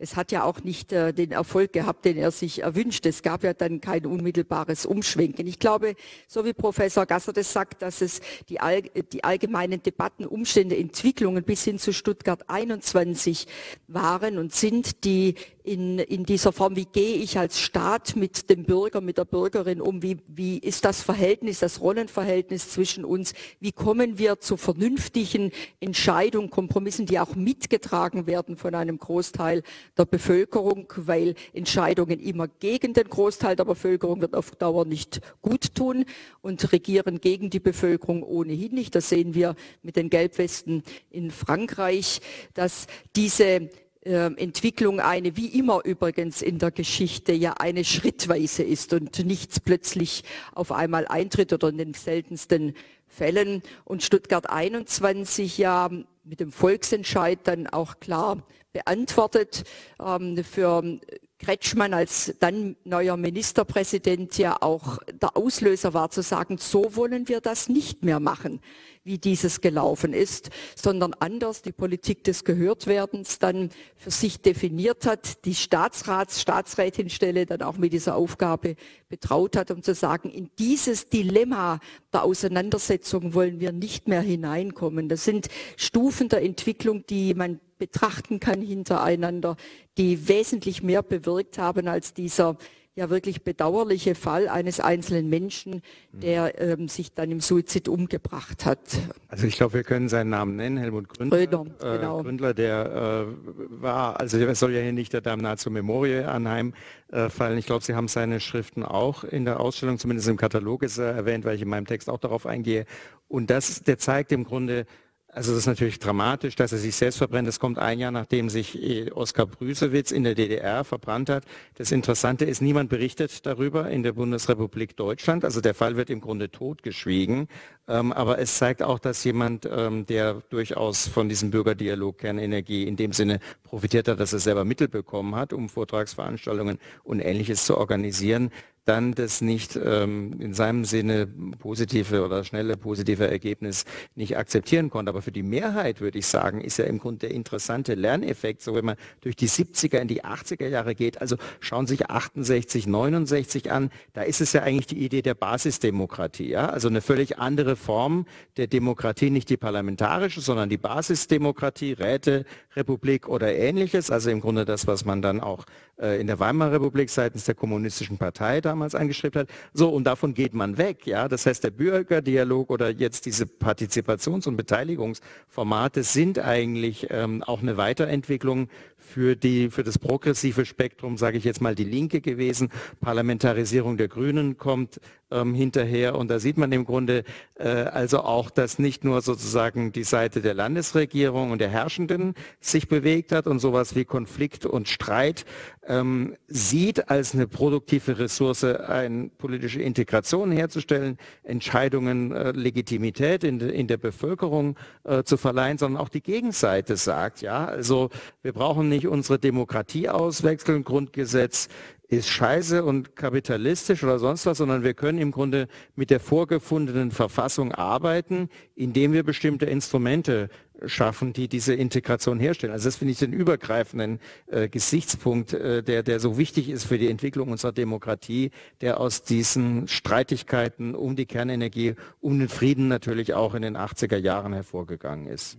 es hat ja auch nicht äh, den Erfolg gehabt, den er sich erwünscht. Es gab ja dann kein unmittelbares Umschwenken. Ich glaube, so wie Professor Gasser das sagt, dass es die, all, die allgemeinen Debatten, Umstände, Entwicklungen bis hin zu Stuttgart 21 waren und sind, die in, in dieser Form, wie gehe ich als Staat mit dem Bürger, mit der Bürgerin um, wie, wie ist das Verhältnis, das Rollenverhältnis zwischen uns, wie kommen wir zu vernünftigen Entscheidungen, Kompromissen, die auch mitgetragen werden von einem Großteil der Bevölkerung, weil Entscheidungen immer gegen den Großteil der Bevölkerung wird auf Dauer nicht gut tun und regieren gegen die Bevölkerung ohnehin nicht. Das sehen wir mit den Gelbwesten in Frankreich, dass diese Entwicklung eine, wie immer übrigens in der Geschichte, ja eine schrittweise ist und nichts plötzlich auf einmal eintritt oder in den seltensten Fällen. Und Stuttgart 21 ja mit dem Volksentscheid dann auch klar beantwortet. Ähm, für Kretschmann als dann neuer Ministerpräsident ja auch der Auslöser war zu sagen, so wollen wir das nicht mehr machen wie dieses gelaufen ist, sondern anders die Politik des Gehörtwerdens dann für sich definiert hat, die Staatsrats, Staatsrätinstelle dann auch mit dieser Aufgabe betraut hat, um zu sagen, in dieses Dilemma der Auseinandersetzung wollen wir nicht mehr hineinkommen. Das sind Stufen der Entwicklung, die man betrachten kann hintereinander, die wesentlich mehr bewirkt haben als dieser ja wirklich bedauerliche Fall eines einzelnen Menschen, der ähm, sich dann im Suizid umgebracht hat. Also ich glaube, wir können seinen Namen nennen, Helmut Gründler. Gröder, äh, genau. Gründler, der äh, war, also es soll ja hier nicht der Damnatio Memoriae anheim äh, fallen. Ich glaube, Sie haben seine Schriften auch in der Ausstellung, zumindest im Katalog ist er erwähnt, weil ich in meinem Text auch darauf eingehe. Und das, der zeigt im Grunde, Also das ist natürlich dramatisch, dass er sich selbst verbrennt. Das kommt ein Jahr, nachdem sich äh, Oskar Brüsewitz in der DDR verbrannt hat. Das Interessante ist, niemand berichtet darüber in der Bundesrepublik Deutschland. Also der Fall wird im Grunde totgeschwiegen. Ähm, aber es zeigt auch, dass jemand, ähm, der durchaus von diesem Bürgerdialog Kernenergie in dem Sinne profitiert hat, dass er selber Mittel bekommen hat, um Vortragsveranstaltungen und Ähnliches zu organisieren, dann das nicht ähm, in seinem Sinne positive oder schnelle positive Ergebnis nicht akzeptieren konnte. Aber für die Mehrheit, würde ich sagen, ist ja im Grunde der interessante Lerneffekt, so wenn man durch die 70er in die 80er Jahre geht, also schauen sich 68, 69 an, da ist es ja eigentlich die Idee der Basisdemokratie, ja? also eine völlig andere Form der Demokratie, nicht die parlamentarische, sondern die Basisdemokratie, Räte, Republik oder ähnliches, also im Grunde das, was man dann auch äh, in der Weimarer Republik seitens der kommunistischen Partei damals angestrebt hat. So, und davon geht man weg. Ja? Das heißt, der Bürgerdialog oder jetzt diese Partizipations- und Beteiligungsformate sind eigentlich ähm, auch eine Weiterentwicklung für, die, für das progressive Spektrum, sage ich jetzt mal, die Linke gewesen. Parlamentarisierung der Grünen kommt ähm, hinterher. Und da sieht man im Grunde äh, also auch, dass nicht nur sozusagen die Seite der Landesregierung und der Herrschenden sich bewegt hat und sowas wie Konflikt und Streit ähm, sieht als eine produktive Ressource, eine politische Integration herzustellen, Entscheidungen, äh, Legitimität in, in, der Bevölkerung äh, zu verleihen, sondern auch die Gegenseite sagt, ja, also wir brauchen nicht unsere Demokratie auswechseln, Grundgesetz ist scheiße und kapitalistisch oder sonst was, sondern wir können im Grunde mit der vorgefundenen Verfassung arbeiten, indem wir bestimmte Instrumente schaffen, die diese Integration herstellen. Also das finde ich den übergreifenden äh, Gesichtspunkt, äh, der, der so wichtig ist für die Entwicklung unserer Demokratie, der aus diesen Streitigkeiten um die Kernenergie, um den Frieden natürlich auch in den 80er Jahren hervorgegangen ist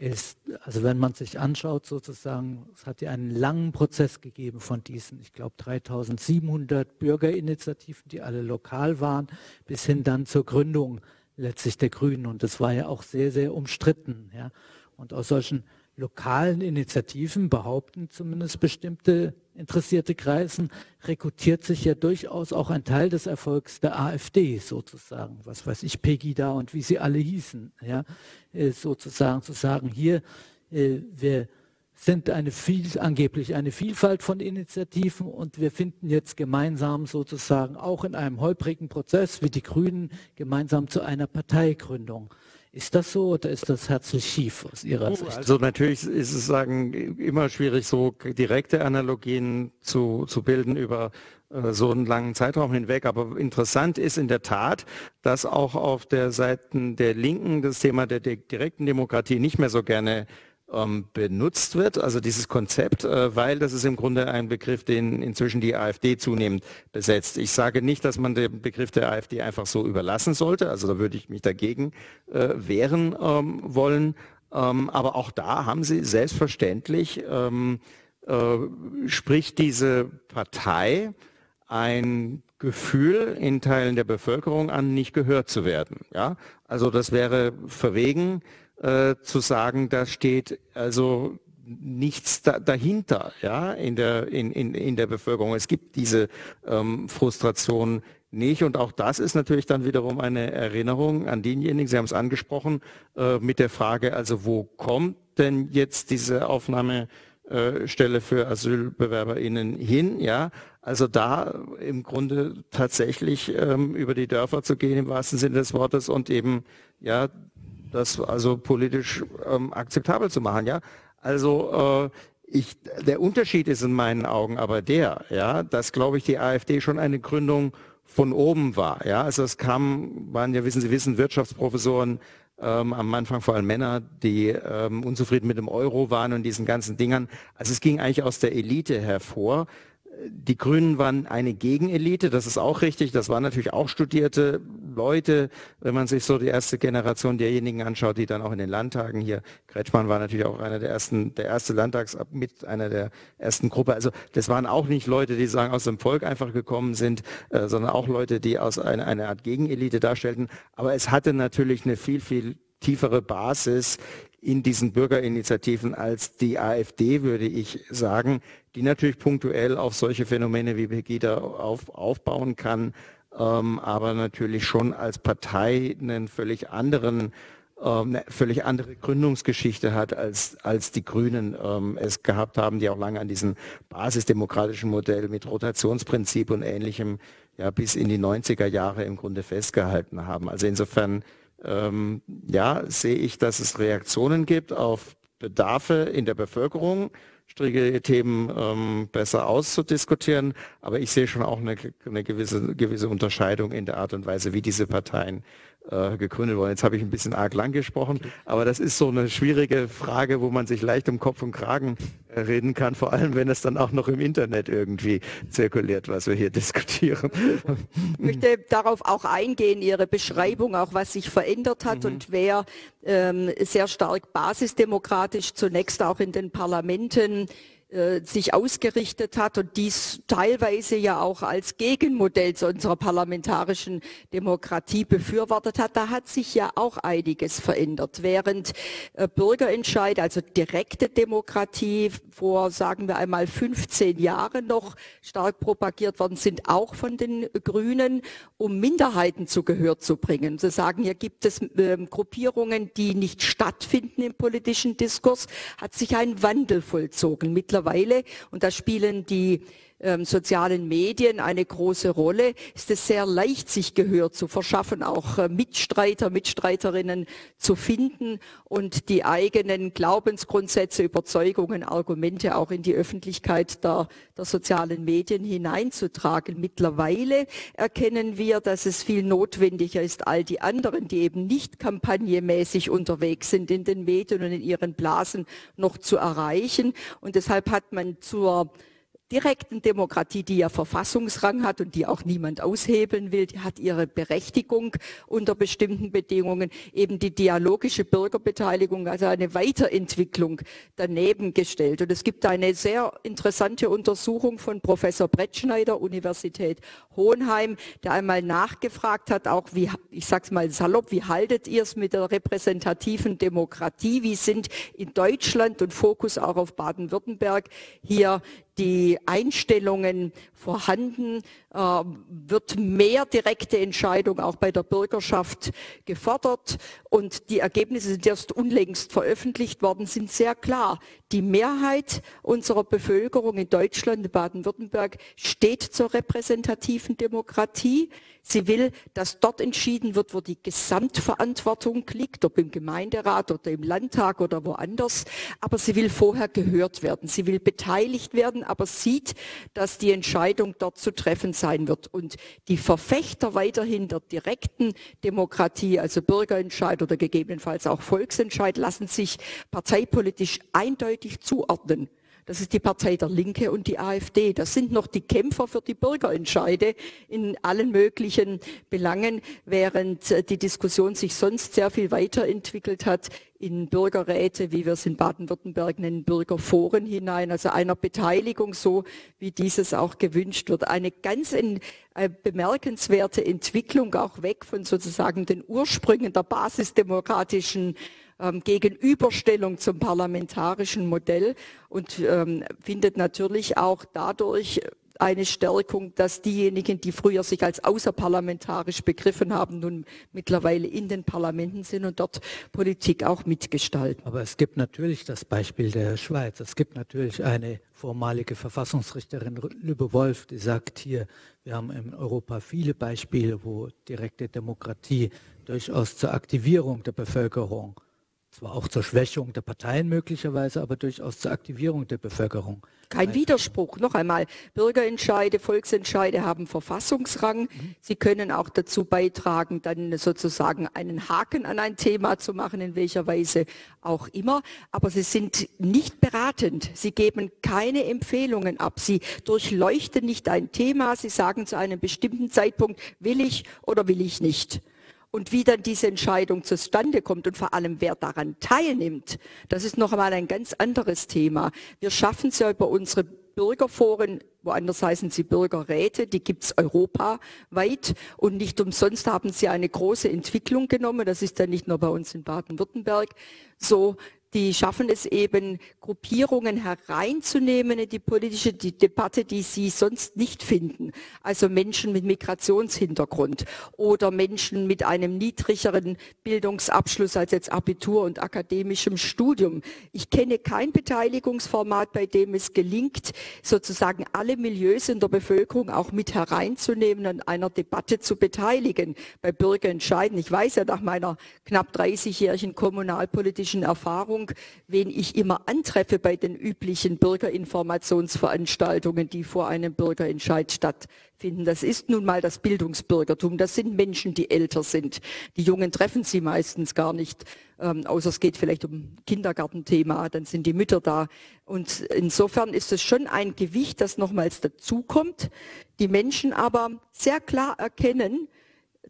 ist, also wenn man sich anschaut sozusagen, es hat ja einen langen Prozess gegeben von diesen, ich glaube 3700 Bürgerinitiativen, die alle lokal waren, bis hin dann zur Gründung letztlich der Grünen. Und das war ja auch sehr, sehr umstritten. Ja. Und aus solchen lokalen Initiativen behaupten zumindest bestimmte interessierte Kreisen, rekrutiert sich ja durchaus auch ein Teil des Erfolgs der AfD sozusagen, was weiß ich, Pegida und wie sie alle hießen, ja, äh, sozusagen zu sagen, hier, äh, wir sind eine viel, angeblich eine Vielfalt von Initiativen und wir finden jetzt gemeinsam sozusagen auch in einem holprigen Prozess wie die Grünen gemeinsam zu einer Parteigründung. Ist das so oder ist das herzlich schief aus Ihrer Sicht? Also natürlich ist es sagen immer schwierig, so direkte Analogien zu, zu bilden über äh, so einen langen Zeitraum hinweg. Aber interessant ist in der Tat, dass auch auf der Seite der Linken das Thema der direkten Demokratie nicht mehr so gerne ähm, benutzt wird, also dieses Konzept, äh, weil das ist im Grunde ein Begriff, den inzwischen die AfD zunehmend besetzt. Ich sage nicht, dass man den Begriff der AfD einfach so überlassen sollte, also da würde ich mich dagegen äh, wehren ähm, wollen, ähm, aber auch da haben sie selbstverständlich, äh, spricht diese Partei ein Gefühl in Teilen der Bevölkerung an, nicht gehört zu werden. Ja? Also das wäre verwegen, äh, zu sagen, da steht also nichts da, dahinter ja, in, der, in, in, in der Bevölkerung. Es gibt diese ähm, Frustration nicht. Und auch das ist natürlich dann wiederum eine Erinnerung an denjenigen, Sie haben es angesprochen, äh, mit der Frage, also wo kommt denn jetzt diese Aufnahmestelle für AsylbewerberInnen hin? Ja, also da im Grunde tatsächlich ähm, über die Dörfer zu gehen im wahrsten Sinne des Wortes und eben ja das also politisch ähm, akzeptabel zu machen. Ja, also äh, ich, der Unterschied ist in meinen Augen aber der, ja, dass glaube ich die AfD schon eine Gründung von oben war. Ja, also es kam, waren ja, wissen Sie, wissen Wirtschaftsprofessoren ähm, am Anfang vor allem Männer, die ähm, unzufrieden mit dem Euro waren und diesen ganzen Dingern. Also es ging eigentlich aus der Elite hervor die Grünen waren eine Gegenelite, das ist auch richtig. Das waren natürlich auch studierte Leute, wenn man sich so die erste Generation derjenigen anschaut, die dann auch in den Landtagen hier, Kretschmann war natürlich auch einer der ersten, der erste Landtags mit einer der ersten Gruppe. Also das waren auch nicht Leute, die sagen aus dem Volk einfach gekommen sind, äh, sondern auch Leute, die aus einer, einer Art Gegenelite darstellten. Aber es hatte natürlich eine viel, viel tiefere Basis in diesen Bürgerinitiativen als die AfD, würde ich sagen, die natürlich punktuell auf solche Phänomene wie Pegida auf, aufbauen kann, ähm, aber natürlich schon als Partei einen völlig anderen ähm, eine völlig andere Gründungsgeschichte hat, als, als die Grünen ähm, es gehabt haben, die auch lange an diesem basisdemokratischen Modell mit Rotationsprinzip und ähnlichem ja bis in die 90er Jahre im Grunde festgehalten haben. Also insofern ähm, ja, sehe ich, dass es Reaktionen gibt auf Bedarfe in der Bevölkerung, strige Themen ähm, besser auszudiskutieren. Aber ich sehe schon auch eine, eine gewisse, gewisse Unterscheidung in der Art und Weise, wie diese Parteien äh, gegründet worden. Jetzt habe ich ein bisschen arg lang gesprochen, aber das ist so eine schwierige Frage, wo man sich leicht um Kopf und Kragen äh, reden kann, vor allem wenn es dann auch noch im Internet irgendwie zirkuliert, was wir hier <laughs> diskutieren. Ich möchte darauf auch eingehen, Ihre Beschreibung, auch was sich verändert hat mhm. und wer ähm, sehr stark basisdemokratisch zunächst auch in den Parlamenten äh, sich ausgerichtet hat und dies teilweise ja auch als Gegenmodell zu unserer parlamentarischen Demokratie befürwortet hat, da hat sich ja auch einiges verändert. Während äh, Bürgerentscheid, also direkte Demokratie vor, sagen wir einmal, 15 Jahren noch stark propagiert worden sind, auch von den Grünen, um Minderheiten zu Gehör zu bringen. Sie sagen, hier gibt es äh, Gruppierungen, die nicht stattfinden im politischen Diskurs, hat sich ein Wandel vollzogen. Mittlerweile mittlerweile, und da spielen die ähm, sozialen Medien eine große Rolle, ist es sehr leicht, sich Gehör zu verschaffen, auch äh, Mitstreiter, Mitstreiterinnen zu finden und die eigenen Glaubensgrundsätze, Überzeugungen, Argumente auch in die Öffentlichkeit der, der sozialen Medien hineinzutragen. Mittlerweile erkennen wir, dass es viel notwendiger ist, all die anderen, die eben nicht kampagnenmäßig unterwegs sind in den Medien und in ihren Blasen noch zu erreichen. Und deshalb hat man zur direkten Demokratie, die ja Verfassungsrang hat und die auch niemand aushebeln will, die hat ihre Berechtigung unter bestimmten Bedingungen, eben die dialogische Bürgerbeteiligung, also eine Weiterentwicklung daneben gestellt. Und es gibt eine sehr interessante Untersuchung von Professor Brettschneider, Universität Hohenheim, der einmal nachgefragt hat, auch wie, ich sag's mal salopp, wie haltet ihr es mit der repräsentativen Demokratie? Wie sind in Deutschland und Fokus auch auf Baden-Württemberg hier die Einstellungen vorhanden, äh, wird mehr direkte Entscheidung auch bei der Bürgerschaft gefordert. Und die Ergebnisse sind erst unlängst veröffentlicht worden, sind sehr klar. Die Mehrheit unserer Bevölkerung in Deutschland, in Baden-Württemberg, steht zur repräsentativen Demokratie. Sie will, dass dort entschieden wird, wo die Gesamtverantwortung liegt, ob im Gemeinderat oder im Landtag oder woanders. Aber sie will vorher gehört werden. Sie will beteiligt werden, aber sieht, dass die Entscheidung dort zu treffen sein wird. Und die Verfechter weiterhin der direkten Demokratie, also Bürgerentscheid oder gegebenenfalls auch Volksentscheid, lassen sich parteipolitisch eindeutig zuordnen. Das ist die Partei der Linke und die AfD. Das sind noch die Kämpfer für die Bürgerentscheide in allen möglichen Belangen, während äh, die Diskussion sich sonst sehr viel weiterentwickelt hat in Bürgerräte, wie wir es in Baden-Württemberg nennen, Bürgerforen hinein, also einer Beteiligung, so wie dieses auch gewünscht wird. Eine ganz in, äh, bemerkenswerte Entwicklung auch weg von sozusagen den Ursprüngen der basisdemokratischen ähm, Gegenüberstellung zum parlamentarischen Modell und ähm, findet natürlich auch dadurch eine Stärkung, dass diejenigen, die früher sich als außerparlamentarisch begriffen haben, nun mittlerweile in den Parlamenten sind und dort Politik auch mitgestalten. Aber es gibt natürlich das Beispiel der Schweiz. Es gibt natürlich eine vormalige Verfassungsrichterin Lübe Wolf, die sagt hier, wir haben in Europa viele Beispiele, wo direkte Demokratie durchaus zur Aktivierung der Bevölkerung zwar auch zur Schwächung der Parteien möglicherweise, aber durchaus zur Aktivierung der Bevölkerung. Kein Widerspruch. Noch einmal, Bürgerentscheide, Volksentscheide haben Verfassungsrang. Mhm. Sie können auch dazu beitragen, dann sozusagen einen Haken an ein Thema zu machen, in welcher Weise auch immer. Aber sie sind nicht beratend. Sie geben keine Empfehlungen ab. Sie durchleuchten nicht ein Thema. Sie sagen zu einem bestimmten Zeitpunkt, will ich oder will ich nicht. Und wie dann diese Entscheidung zustande kommt und vor allem wer daran teilnimmt, das ist noch einmal ein ganz anderes Thema. Wir schaffen es ja über unsere Bürgerforen, woanders heißen sie Bürgerräte, die gibt es europaweit und nicht umsonst haben sie eine große Entwicklung genommen. Das ist ja nicht nur bei uns in Baden-Württemberg so, die schaffen es eben, Gruppierungen hereinzunehmen in die politische die Debatte, die sie sonst nicht finden. Also Menschen mit Migrationshintergrund oder Menschen mit einem niedrigeren Bildungsabschluss als jetzt Abitur und akademischem Studium. Ich kenne kein Beteiligungsformat, bei dem es gelingt, sozusagen alle Milieus in der Bevölkerung auch mit hereinzunehmen und einer Debatte zu beteiligen, bei Bürgerentscheiden. Ich weiß ja nach meiner knapp 30-jährigen kommunalpolitischen Erfahrung, Erfahrung, wen ich immer antreffe bei den üblichen Bürgerinformationsveranstaltungen, die vor einem Bürgerentscheid stattfinden. Das ist nun mal das Bildungsbürgertum. Das sind Menschen, die älter sind. Die Jungen treffen sie meistens gar nicht, ähm, außer es geht vielleicht um Kindergartenthema, dann sind die Mütter da. Und insofern ist es schon ein Gewicht, das nochmals dazukommt. Die Menschen aber sehr klar erkennen,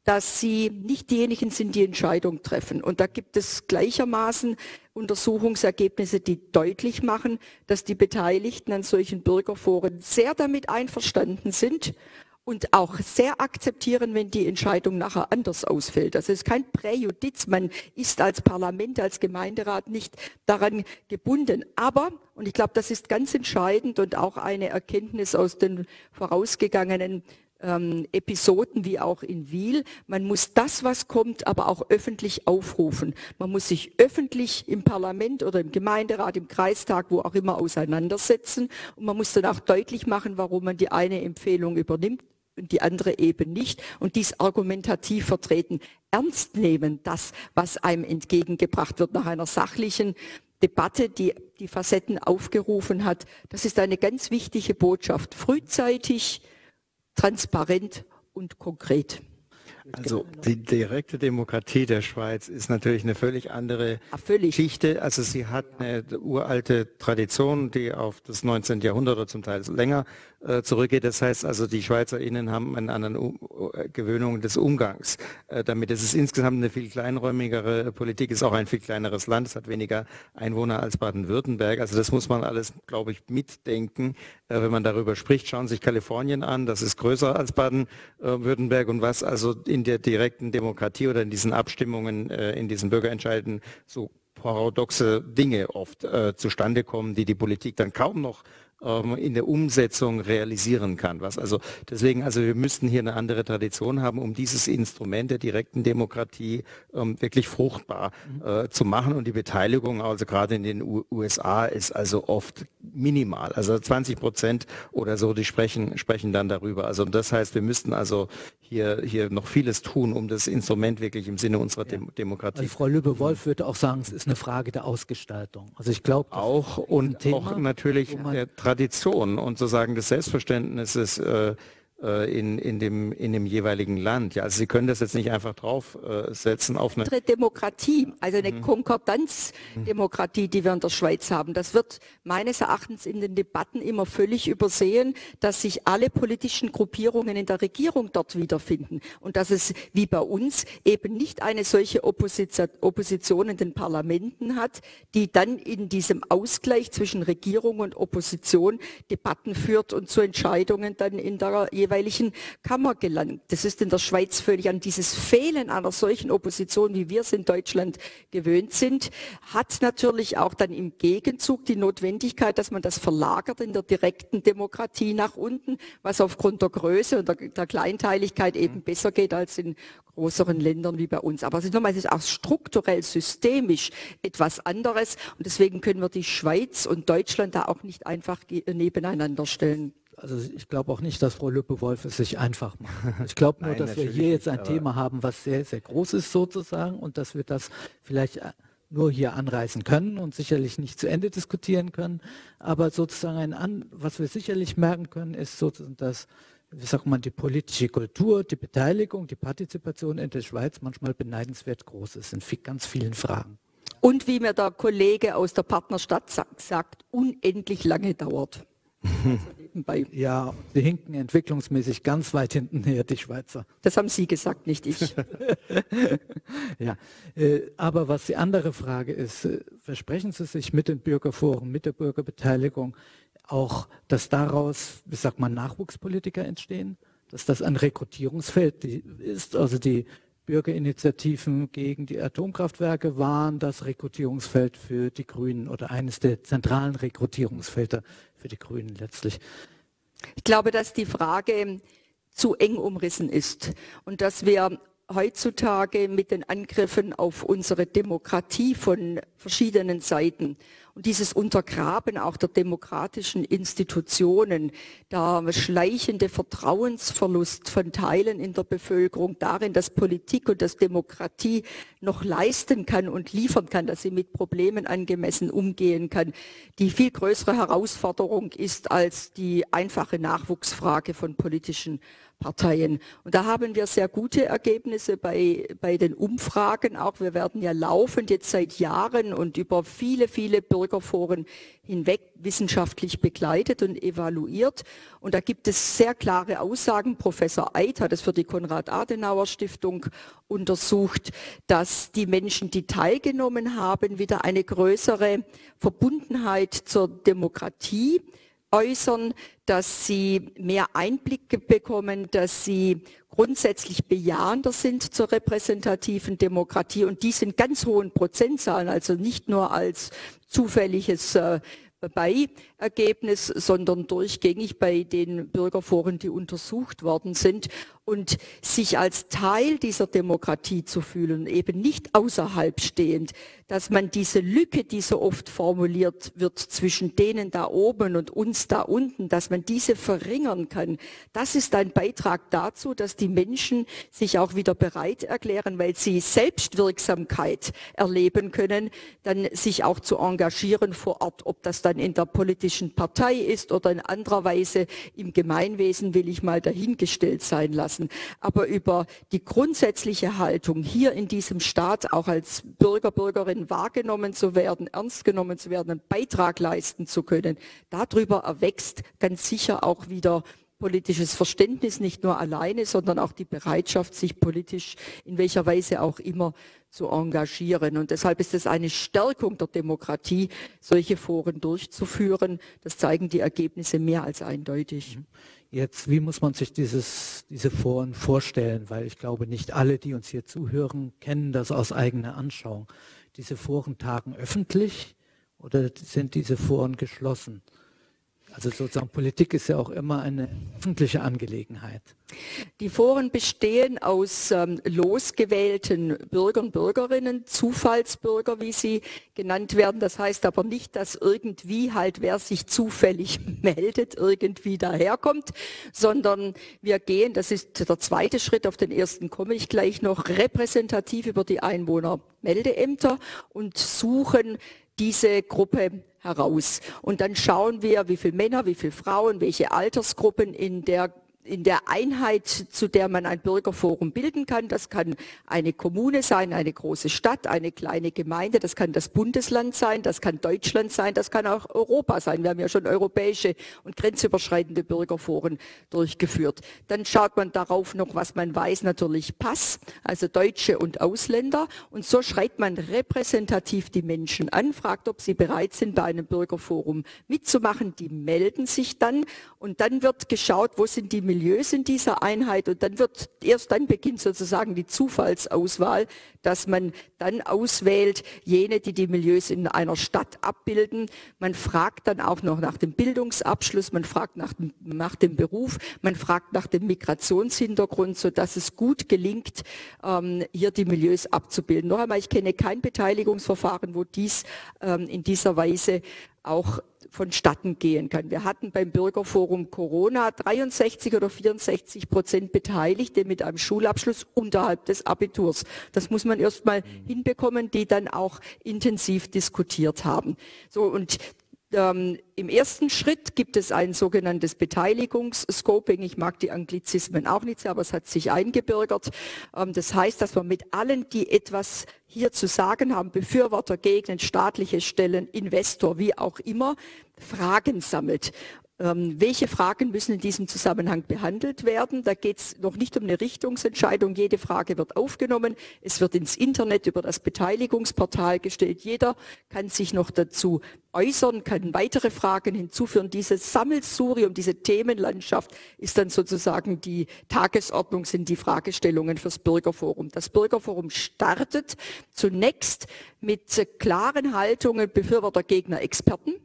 dass sie nicht diejenigen sind, die Entscheidung treffen. Und da gibt es gleichermaßen Untersuchungsergebnisse, die deutlich machen, dass die Beteiligten an solchen Bürgerforen sehr damit einverstanden sind und auch sehr akzeptieren, wenn die Entscheidung nachher anders ausfällt. Das ist kein Präjudiz. Man ist als Parlament, als Gemeinderat nicht daran gebunden. Aber, und ich glaube, das ist ganz entscheidend und auch eine Erkenntnis aus den vorausgegangenen ähm, Episoden wie auch in Wiel. Man muss das, was kommt, aber auch öffentlich aufrufen. Man muss sich öffentlich im Parlament oder im Gemeinderat, im Kreistag, wo auch immer auseinandersetzen. Und man muss dann auch deutlich machen, warum man die eine Empfehlung übernimmt und die andere eben nicht. Und dies argumentativ vertreten. Ernst nehmen, das, was einem entgegengebracht wird nach einer sachlichen Debatte, die die Facetten aufgerufen hat. Das ist eine ganz wichtige Botschaft. Frühzeitig transparent und konkret. Also die direkte Demokratie der Schweiz ist natürlich eine völlig andere ja, völlig. Geschichte. Also sie hat eine uralte Tradition, die auf das 19. Jahrhundert oder zum Teil länger zurückgeht. Das heißt also, die SchweizerInnen haben eine andere um Gewöhnung des Umgangs äh, damit. Es ist insgesamt eine viel kleinräumigere Politik, ist auch ein viel kleineres Land, es hat weniger Einwohner als Baden-Württemberg. Also das muss man alles, glaube ich, mitdenken, äh, wenn man darüber spricht. Schauen Sie sich Kalifornien an, das ist größer als Baden-Württemberg und was also in der direkten Demokratie oder in diesen Abstimmungen, äh, in diesen Bürgerentscheiden so paradoxe Dinge oft äh, zustande kommen, die die Politik dann kaum noch ähm, in der Umsetzung realisieren kann. Was also deswegen, also wir müssten hier eine andere Tradition haben, um dieses Instrument der direkten Demokratie ähm, wirklich fruchtbar mhm. äh, zu machen. Und die Beteiligung, also gerade in den U USA, ist also oft minimal. Also 20 Prozent oder so, die sprechen sprechen dann darüber. Also das heißt, wir müssten also hier hier noch vieles tun, um das Instrument wirklich im Sinne unserer ja. Dem Demokratie. Also Frau Lübbe-Wolf würde auch sagen, es ist eine Frage der Ausgestaltung. Also ich glaube auch und Thema, auch natürlich der Tradition und sozusagen des Selbstverständnisses äh, in, in, dem, in dem jeweiligen Land. Ja, also Sie können das jetzt nicht einfach draufsetzen äh, auf eine Demokratie, also eine mhm. Konkordanzdemokratie, die wir in der Schweiz haben. Das wird meines Erachtens in den Debatten immer völlig übersehen, dass sich alle politischen Gruppierungen in der Regierung dort wiederfinden und dass es wie bei uns eben nicht eine solche Opposition, Opposition in den Parlamenten hat, die dann in diesem Ausgleich zwischen Regierung und Opposition Debatten führt und zu Entscheidungen dann in der jeweiligen jeweiligen Kammer gelangt. Das ist in der Schweiz völlig an dieses Fehlen einer solchen Opposition, wie wir es in Deutschland gewöhnt sind, hat natürlich auch dann im Gegenzug die Notwendigkeit, dass man das verlagert in der direkten Demokratie nach unten, was aufgrund der Größe und der, der Kleinteiligkeit eben mhm. besser geht als in größeren Ländern wie bei uns. Aber es ist, nochmal, es ist auch strukturell, systemisch etwas anderes. Und deswegen können wir die Schweiz und Deutschland da auch nicht einfach nebeneinander stellen also ich glaube auch nicht, dass Frau Lüppe-Wolf es sich einfach macht. Ich glaube <laughs> nur, Nein, dass wir hier jetzt ein Thema haben, was sehr, sehr groß ist sozusagen und dass wir das vielleicht äh, nur hier anreißen können und sicherlich nicht zu Ende diskutieren können. Aber sozusagen ein An was wir sicherlich merken können, ist sozusagen, dass wie sagt man, die politische Kultur, die Beteiligung, die Partizipation in der Schweiz manchmal beneidenswert groß ist in ganz vielen Fragen. Und wie mir der Kollege aus der Partnerstadt sagt, unendlich lange dauert. <laughs> nebenbei. Ja, sie hinken entwicklungsmäßig ganz weit hinten her, die Schweizer. Das haben Sie gesagt, nicht ich. <laughs> <laughs> ja, äh, aber was die andere Frage ist, äh, versprechen Sie sich mit den Bürgerforen, mit der Bürgerbeteiligung auch, dass daraus, wie sagt man, Nachwuchspolitiker entstehen? Dass das ein Rekrutierungsfeld ist, also die Bürgerinitiativen gegen die Atomkraftwerke waren das Rekrutierungsfeld für die Grünen oder eines der zentralen Rekrutierungsfelder für die Grünen letztlich. Ich glaube, dass die Frage zu eng umrissen ist und dass wir heutzutage mit den Angriffen auf unsere Demokratie von verschiedenen Seiten und dieses Untergraben auch der demokratischen Institutionen, der schleichende Vertrauensverlust von Teilen in der Bevölkerung darin, dass Politik und dass Demokratie noch leisten kann und liefern kann, dass sie mit Problemen angemessen umgehen kann, die viel größere Herausforderung ist als die einfache Nachwuchsfrage von politischen Parteien. Und da haben wir sehr gute Ergebnisse bei, bei den Umfragen auch. Wir werden ja laufend jetzt seit Jahren und über viele, viele Bürgerforen hinweg wissenschaftlich begleitet und evaluiert. Und da gibt es sehr klare Aussagen. Professor Eid hat es für die Konrad-Adenauer-Stiftung untersucht, dass die Menschen, die teilgenommen haben, wieder eine größere Verbundenheit zur Demokratie äußern, dass sie mehr Einblicke bekommen, dass sie grundsätzlich bejahender sind zur repräsentativen Demokratie. Und dies in ganz hohen Prozentzahlen, also nicht nur als zufälliges äh, Beiergebnis, sondern durchgängig bei den Bürgerforen, die untersucht worden sind und sich als Teil dieser Demokratie zu fühlen, eben nicht außerhalb stehend, dass man diese Lücke, die so oft formuliert wird zwischen denen da oben und uns da unten, dass man diese verringern kann. Das ist ein Beitrag dazu, dass die Menschen sich auch wieder bereit erklären, weil sie Selbstwirksamkeit erleben können, dann sich auch zu engagieren vor Ort, ob das dann in der politischen Partei ist oder in anderer Weise im Gemeinwesen, will ich mal dahingestellt sein lassen. Aber über die grundsätzliche Haltung hier in diesem Staat auch als Bürger, Bürgerin wahrgenommen zu werden, ernst genommen zu werden, einen Beitrag leisten zu können. Darüber erwächst ganz sicher auch wieder politisches Verständnis, nicht nur alleine, sondern auch die Bereitschaft, sich politisch in welcher Weise auch immer zu engagieren. Und deshalb ist es eine Stärkung der Demokratie, solche Foren durchzuführen. Das zeigen die Ergebnisse mehr als eindeutig. Jetzt, wie muss man sich dieses, diese Foren vorstellen? Weil ich glaube, nicht alle, die uns hier zuhören, kennen das aus eigener Anschauung diese Foren tagen öffentlich oder sind diese Foren geschlossen? Also sozusagen Politik ist ja auch immer eine öffentliche Angelegenheit. Die Foren bestehen aus ähm, losgewählten Bürgern, Bürgerinnen, Zufallsbürger, wie sie genannt werden. Das heißt aber nicht, dass irgendwie halt, wer sich zufällig <laughs> meldet, irgendwie daherkommt, sondern wir gehen, das ist der zweite Schritt, auf den ersten komme ich gleich noch, repräsentativ über die Einwohnermeldeämter und suchen diese Gruppe heraus. Und dann schauen wir, wie viele Männer, wie viele Frauen, welche Altersgruppen in der in der Einheit, zu der man ein Bürgerforum bilden kann. Das kann eine Kommune sein, eine große Stadt, eine kleine Gemeinde, das kann das Bundesland sein, das kann Deutschland sein, das kann auch Europa sein. Wir haben ja schon europäische und grenzüberschreitende Bürgerforen durchgeführt. Dann schaut man darauf noch, was man weiß, natürlich Pass, also Deutsche und Ausländer. Und so schreibt man repräsentativ die Menschen an, fragt, ob sie bereit sind, bei einem Bürgerforum mitzumachen. Die melden sich dann und dann wird geschaut, wo sind die Milieus in dieser Einheit und dann wird, erst dann beginnt sozusagen die Zufallsauswahl, dass man dann auswählt, jene, die die Milieus in einer Stadt abbilden. Man fragt dann auch noch nach dem Bildungsabschluss, man fragt nach dem, nach dem Beruf, man fragt nach dem Migrationshintergrund, so dass es gut gelingt, ähm, hier die Milieus abzubilden. Noch einmal, ich kenne kein Beteiligungsverfahren, wo dies ähm, in dieser Weise auch vonstatten gehen kann. Wir hatten beim Bürgerforum Corona 63 oder 64 Prozent Beteiligte mit einem Schulabschluss unterhalb des Abiturs. Das muss man erst mal hinbekommen, die dann auch intensiv diskutiert haben. So und ähm, Im ersten Schritt gibt es ein sogenanntes Beteiligungsscoping. Ich mag die Anglizismen auch nicht sehr, aber es hat sich eingebürgert. Ähm, das heißt, dass man mit allen, die etwas hier zu sagen haben, Befürworter, Gegner, staatliche Stellen, Investor, wie auch immer, Fragen sammelt Ähm, welche Fragen müssen in diesem Zusammenhang behandelt werden? Da geht es noch nicht um eine Richtungsentscheidung. Jede Frage wird aufgenommen. Es wird ins Internet über das Beteiligungsportal gestellt. Jeder kann sich noch dazu äußern, kann weitere Fragen hinzuführen. Dieses Sammelsurium, diese Themenlandschaft ist dann sozusagen die Tagesordnung, sind die Fragestellungen fürs Bürgerforum. Das Bürgerforum startet zunächst mit klaren Haltungen Befürworter, Gegner, Experten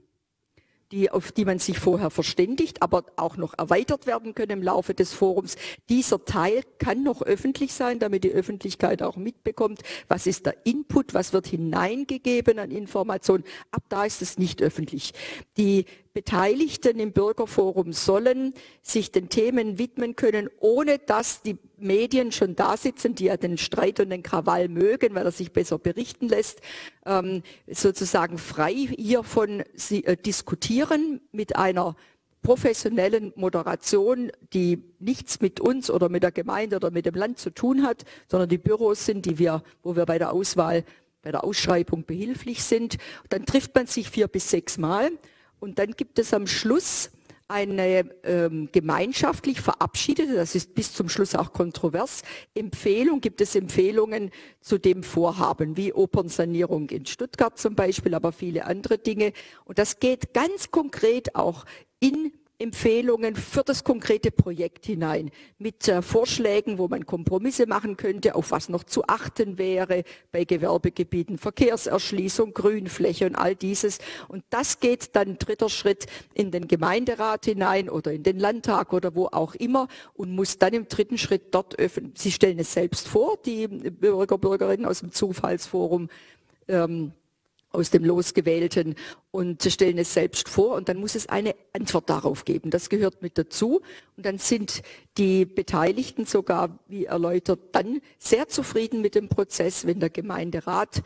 die, auf die man sich vorher verständigt, aber auch noch erweitert werden können im Laufe des Forums. Dieser Teil kann noch öffentlich sein, damit die Öffentlichkeit auch mitbekommt, was ist der Input, was wird hineingegeben an Informationen. Ab da ist es nicht öffentlich. Die Beteiligten im Bürgerforum sollen sich den Themen widmen können, ohne dass die Medien schon da sitzen, die ja den Streit und den Krawall mögen, weil er sich besser berichten lässt, ähm, sozusagen frei hiervon äh, diskutieren mit einer professionellen Moderation, die nichts mit uns oder mit der Gemeinde oder mit dem Land zu tun hat, sondern die Büros sind, die wir, wo wir bei der Auswahl, bei der Ausschreibung behilflich sind. Dann trifft man sich vier bis sechs Mal und dann gibt es am Schluss eine ähm, gemeinschaftlich verabschiedete, das ist bis zum Schluss auch kontrovers, Empfehlung, gibt es Empfehlungen zu dem Vorhaben, wie Opernsanierung in Stuttgart zum Beispiel, aber viele andere Dinge. Und das geht ganz konkret auch in Empfehlungen für das konkrete Projekt hinein mit äh, Vorschlägen, wo man Kompromisse machen könnte, auf was noch zu achten wäre bei Gewerbegebieten, Verkehrserschließung, Grünfläche und all dieses. Und das geht dann dritter Schritt in den Gemeinderat hinein oder in den Landtag oder wo auch immer und muss dann im dritten Schritt dort öffnen. Sie stellen es selbst vor, die Bürger, Bürgerinnen aus dem Zufallsforum. Ähm, aus dem Losgewählten und stellen es selbst vor. Und dann muss es eine Antwort darauf geben. Das gehört mit dazu. Und dann sind die Beteiligten sogar, wie erläutert, dann sehr zufrieden mit dem Prozess, wenn der Gemeinderat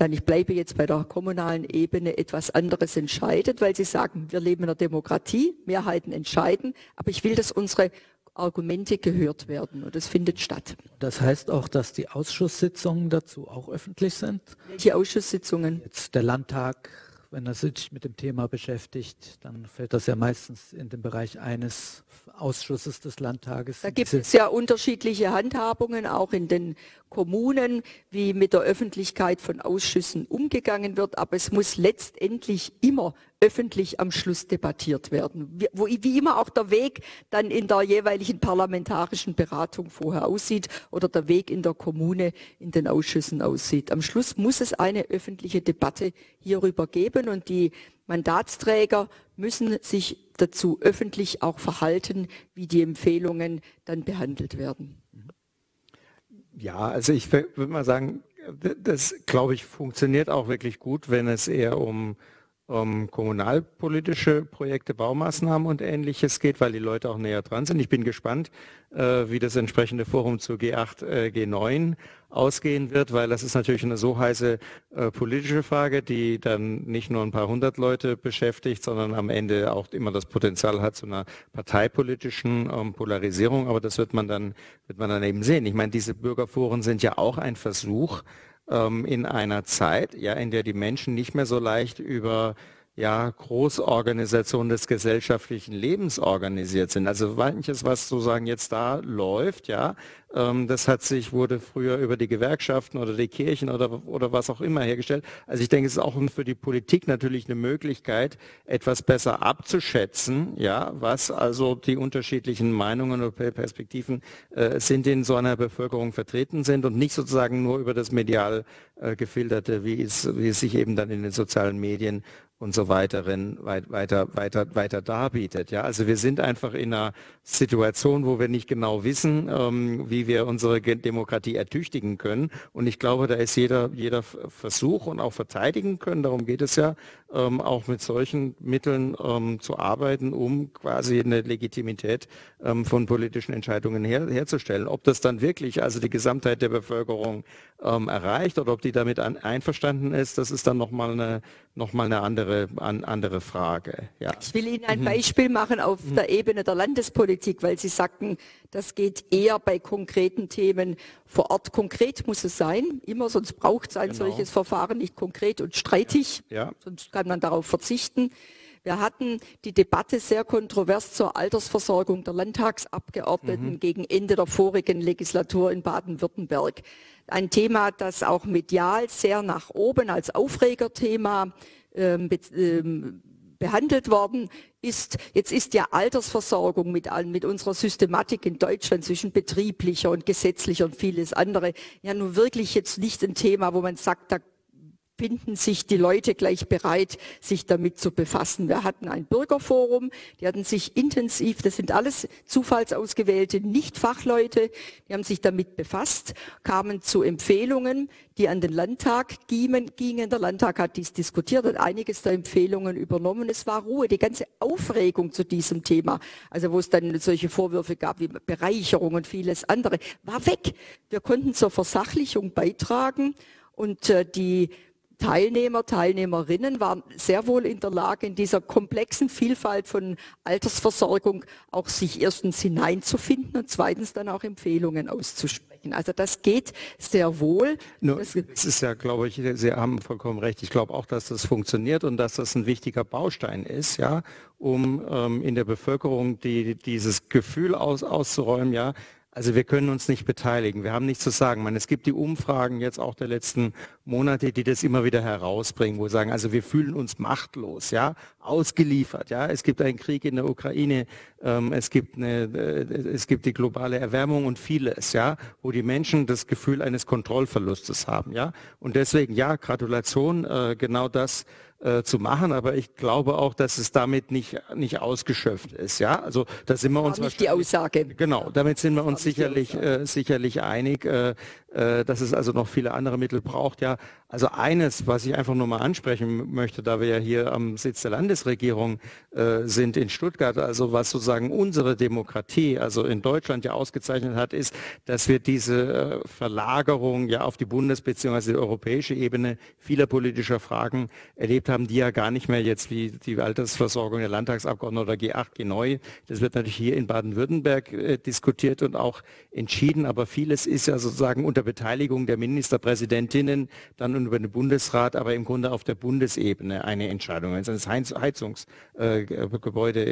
dann, ich bleibe jetzt bei der kommunalen Ebene, etwas anderes entscheidet, weil sie sagen, wir leben in einer Demokratie, Mehrheiten entscheiden, aber ich will, dass unsere Argumente gehört werden und es findet statt. Das heißt auch, dass die Ausschusssitzungen dazu auch öffentlich sind? Welche Ausschusssitzungen? Jetzt der Landtag, wenn er sich mit dem Thema beschäftigt, dann fällt das ja meistens in den Bereich eines Ausschusses des Landtages. Da gibt es ja unterschiedliche Handhabungen, auch in den Kommunen, wie mit der Öffentlichkeit von Ausschüssen umgegangen wird. Aber es muss letztendlich immer öffentlich am Schluss debattiert werden. Wie, wie immer auch der Weg dann in der jeweiligen parlamentarischen Beratung vorher aussieht oder der Weg in der Kommune in den Ausschüssen aussieht. Am Schluss muss es eine öffentliche Debatte hierüber geben und die Mandatsträger müssen sich dazu öffentlich auch verhalten, wie die Empfehlungen dann behandelt werden. Ja, also ich würde mal sagen, das glaube ich funktioniert auch wirklich gut, wenn es eher um um kommunalpolitische Projekte, Baumaßnahmen und ähnliches geht, weil die Leute auch näher dran sind. Ich bin gespannt, äh, wie das entsprechende Forum zu G8, äh, G9 ausgehen wird, weil das ist natürlich eine so heiße äh, politische Frage, die dann nicht nur ein paar hundert Leute beschäftigt, sondern am Ende auch immer das Potenzial hat zu einer parteipolitischen ähm, Polarisierung. Aber das wird man dann, wird man dann eben sehen. Ich meine, diese Bürgerforen sind ja auch ein Versuch, ähm, in einer Zeit, ja, in der die Menschen nicht mehr so leicht über ja, Großorganisationen des gesellschaftlichen Lebens organisiert sind. Also manches, was sozusagen jetzt da läuft, ja, das hat sich, wurde früher über die Gewerkschaften oder die Kirchen oder, oder was auch immer hergestellt. Also ich denke, es ist auch für die Politik natürlich eine Möglichkeit, etwas besser abzuschätzen, ja, was also die unterschiedlichen Meinungen oder Perspektiven äh, sind, in so einer Bevölkerung vertreten sind und nicht sozusagen nur über das medial äh, gefilterte, wie es, wie es sich eben dann in den sozialen Medien und so weiteren weiter, weiter, weiter darbietet. Ja, also wir sind einfach in einer Situation, wo wir nicht genau wissen, ähm, wie wir unsere Demokratie ertüchtigen können. Und ich glaube, da ist jeder, jeder Versuch und auch verteidigen können. Darum geht es ja, ähm, auch mit solchen Mitteln ähm, zu arbeiten, um quasi eine Legitimität ähm, von politischen Entscheidungen her, herzustellen. Ob das dann wirklich also die Gesamtheit der Bevölkerung ähm, erreicht oder ob die damit an, einverstanden ist, das ist dann nochmal eine, noch mal eine andere, an, andere Frage. Ja. Ich will Ihnen ein mhm. Beispiel machen auf mhm. der Ebene der Landespolitik, weil Sie sagten, das geht eher bei konkreten Themen vor Ort. Konkret muss es sein, immer, sonst braucht es ein genau. solches Verfahren nicht konkret und streitig, ja. Ja. sonst kann man darauf verzichten. Wir hatten die Debatte sehr kontrovers zur Altersversorgung der Landtagsabgeordneten mhm. gegen Ende der vorigen Legislatur in Baden-Württemberg. Ein Thema, das auch medial sehr nach oben als Aufregerthema ähm, ähm, behandelt worden ist. Jetzt ist ja Altersversorgung mit, mit unserer Systematik in Deutschland zwischen betrieblicher und gesetzlicher und vieles andere ja nun wirklich jetzt nicht ein Thema, wo man sagt, da finden sich die Leute gleich bereit, sich damit zu befassen. Wir hatten ein Bürgerforum, die hatten sich intensiv, das sind alles zufallsausgewählte Nicht-Fachleute, die haben sich damit befasst, kamen zu Empfehlungen, die an den Landtag gingen. Der Landtag hat dies diskutiert, hat einiges der Empfehlungen übernommen. Es war Ruhe, die ganze Aufregung zu diesem Thema, also wo es dann solche Vorwürfe gab wie Bereicherung und vieles andere, war weg. Wir konnten zur Versachlichung beitragen und äh, die Teilnehmer, Teilnehmerinnen waren sehr wohl in der Lage, in dieser komplexen Vielfalt von Altersversorgung auch sich erstens hineinzufinden und zweitens dann auch Empfehlungen auszusprechen. Also das geht sehr wohl. Nur, es ist ja, glaube ich, Sie haben vollkommen recht. Ich glaube auch, dass das funktioniert und dass das ein wichtiger Baustein ist, ja, um ähm, in der Bevölkerung die, dieses Gefühl aus, auszuräumen, ja, also wir können uns nicht beteiligen. Wir haben nichts zu sagen. Man, es gibt die Umfragen jetzt auch der letzten Monate, die das immer wieder herausbringen, wo sie sagen, also wir fühlen uns machtlos, ja, ausgeliefert, ja. Es gibt einen Krieg in der Ukraine, ähm, es gibt eine, äh, es gibt die globale Erwärmung und vieles, ja, wo die Menschen das Gefühl eines Kontrollverlustes haben, ja. Und deswegen, ja, Gratulation, äh, genau das äh, zu machen, aber ich glaube auch, dass es damit nicht, nicht ausgeschöpft ist. Ja, also da sind wir uns nicht die Aussage. Genau, damit sind wir uns sicherlich äh, sicherlich einig, äh, äh, dass es also noch viele andere Mittel braucht. Ja, also eines, was ich einfach nur mal ansprechen möchte, da wir ja hier am Sitz der Landesregierung äh, sind in Stuttgart, also was sozusagen unsere Demokratie, also in Deutschland ja ausgezeichnet hat, ist, dass wir diese äh, Verlagerung ja auf die Bundes- bzw. die europäische Ebene vieler politischer Fragen erlebt haben, die ja gar nicht mehr jetzt wie die Altersversorgung der Landtagsabgeordneten oder G8, G9, das wird natürlich hier in Baden-Württemberg diskutiert und auch entschieden, aber vieles ist ja sozusagen unter Beteiligung der Ministerpräsidentinnen dann über den Bundesrat, aber im Grunde auf der Bundesebene eine Entscheidung. Wenn es an das Heizungsgebäude, äh,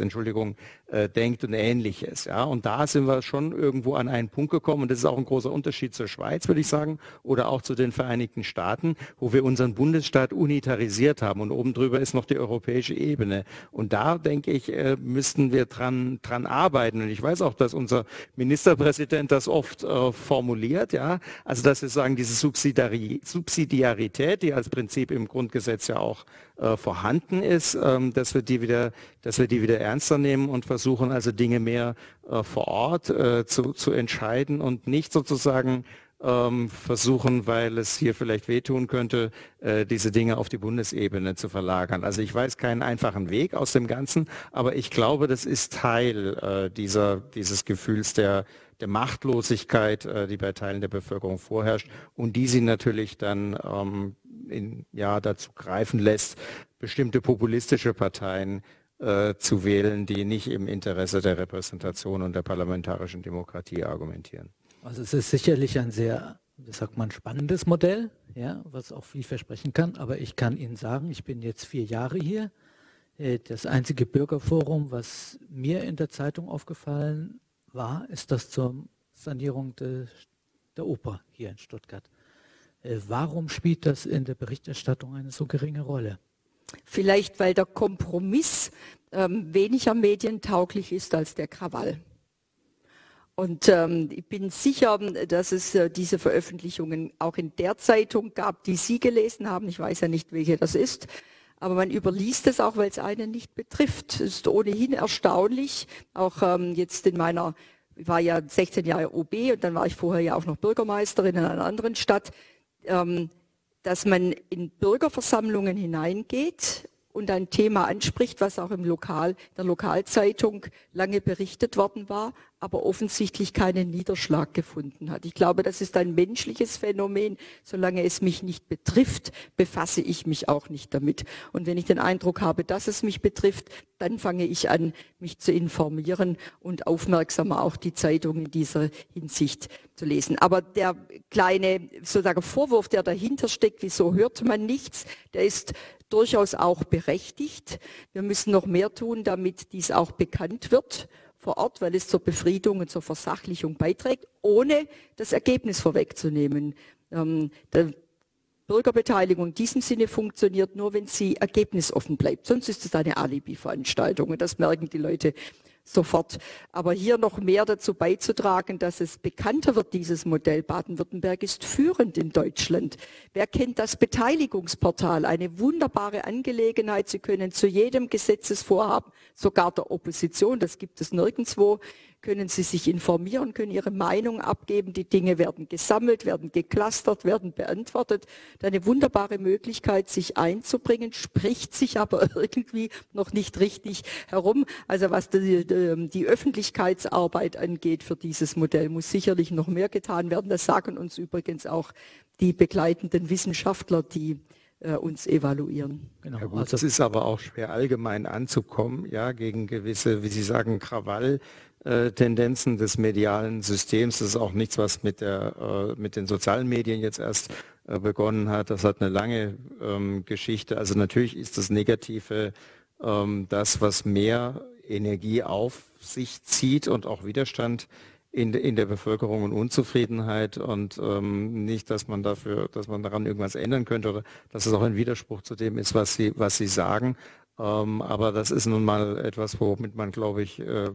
Entschuldigung, äh, denkt und ähnliches. Ja, und da sind wir schon irgendwo an einen Punkt gekommen und das ist auch ein großer Unterschied zur Schweiz, würde ich sagen, oder auch zu den Vereinigten Staaten, wo wir unseren Bundesstaat unitarisiert haben und oben drüber ist noch die europäische Ebene. Und da denke ich, äh, müssten wir dran, dran arbeiten. Und ich weiß auch, dass unser Ministerpräsident das oft äh, formuliert, ja, also dass wir sagen, diese Subsidiarität die als Prinzip im Grundgesetz ja auch äh, vorhanden ist, ähm, dass wir die wieder, dass wir die wieder ernster nehmen und versuchen also Dinge mehr äh, vor Ort äh, zu, zu entscheiden und nicht sozusagen versuchen, weil es hier vielleicht wehtun könnte, äh, diese Dinge auf die Bundesebene zu verlagern. Also ich weiß keinen einfachen Weg aus dem Ganzen, aber ich glaube, das ist Teil äh, dieser, dieses Gefühls der, der Machtlosigkeit, äh, die bei Teilen der Bevölkerung vorherrscht und die sie natürlich dann ähm, in, ja, dazu greifen lässt, bestimmte populistische Parteien zu wählen, die nicht im Interesse der Repräsentation und der parlamentarischen Demokratie argumentieren. Also es ist sicherlich ein sehr, wie sagt man, spannendes Modell, ja, was auch viel versprechen kann. Aber ich kann Ihnen sagen, ich bin jetzt vier Jahre hier. Äh, das einzige Bürgerforum, was mir in der Zeitung aufgefallen war, ist das zur Sanierung de, der Oper hier in Stuttgart. Äh, warum spielt das in der Berichterstattung eine so geringe Rolle? Vielleicht, weil der Kompromiss ähm, weniger medientauglich ist als der Krawall. Und ähm, ich bin sicher, dass es äh, diese Veröffentlichungen auch in der Zeitung gab, die Sie gelesen haben. Ich weiß ja nicht, welche das ist. Aber man überliest es auch, weil es einen nicht betrifft. Es ist ohnehin erstaunlich, auch ähm, jetzt in meiner, ich war ja 16 Jahre OB und dann war ich vorher ja auch noch Bürgermeisterin in einer anderen Stadt, ähm, dass man in Bürgerversammlungen hineingeht und ein Thema anspricht, was auch im Lokal, der Lokalzeitung lange berichtet worden war, aber offensichtlich keinen Niederschlag gefunden hat. Ich glaube, das ist ein menschliches Phänomen. Solange es mich nicht betrifft, befasse ich mich auch nicht damit. Und wenn ich den Eindruck habe, dass es mich betrifft, dann fange ich an, mich zu informieren und aufmerksamer auch die Zeitung in dieser Hinsicht zu lesen. Aber der kleine sozusagen Vorwurf, der dahinter steckt, wieso hört man nichts, der ist durchaus auch berechtigt. Wir müssen noch mehr tun, damit dies auch bekannt wird vor Ort, weil es zur Befriedung und zur Versachlichung beiträgt, ohne das Ergebnis vorwegzunehmen. Ähm, Bürgerbeteiligung in diesem Sinne funktioniert nur, wenn sie ergebnisoffen bleibt. Sonst ist es eine Alibi-Veranstaltung und das merken die Leute sofort. Aber hier noch mehr dazu beizutragen, dass es bekannter wird, dieses Modell. Baden-Württemberg ist führend in Deutschland. Wer kennt das Beteiligungsportal? Eine wunderbare Angelegenheit. Sie können zu jedem Gesetzesvorhaben, sogar der Opposition, das gibt es nirgendwo, können Sie sich informieren, können Ihre Meinung abgeben. Die Dinge werden gesammelt, werden geclustert, werden beantwortet. Eine wunderbare Möglichkeit, sich einzubringen, spricht sich aber <laughs> irgendwie noch nicht richtig herum. Also was die, die Öffentlichkeitsarbeit angeht für dieses Modell, muss sicherlich noch mehr getan werden. Das sagen uns übrigens auch die begleitenden Wissenschaftler, die äh, uns evaluieren. Genau. Ja gut, also es ist aber auch schwer allgemein anzukommen, ja, gegen gewisse, wie Sie sagen, Krawall. Äh, Tendenzen des medialen Systems. Das ist auch nichts, was mit, der, äh, mit den sozialen Medien jetzt erst äh, begonnen hat. Das hat eine lange ähm, Geschichte. Also natürlich ist das Negative ähm, das, was mehr Energie auf sich zieht und auch Widerstand in, in der Bevölkerung und Unzufriedenheit und ähm, nicht, dass man dafür, dass man daran irgendwas ändern könnte oder dass es auch ein Widerspruch zu dem ist, was sie, was sie sagen. Ähm, aber das ist nun mal etwas, womit man, glaube ich, äh,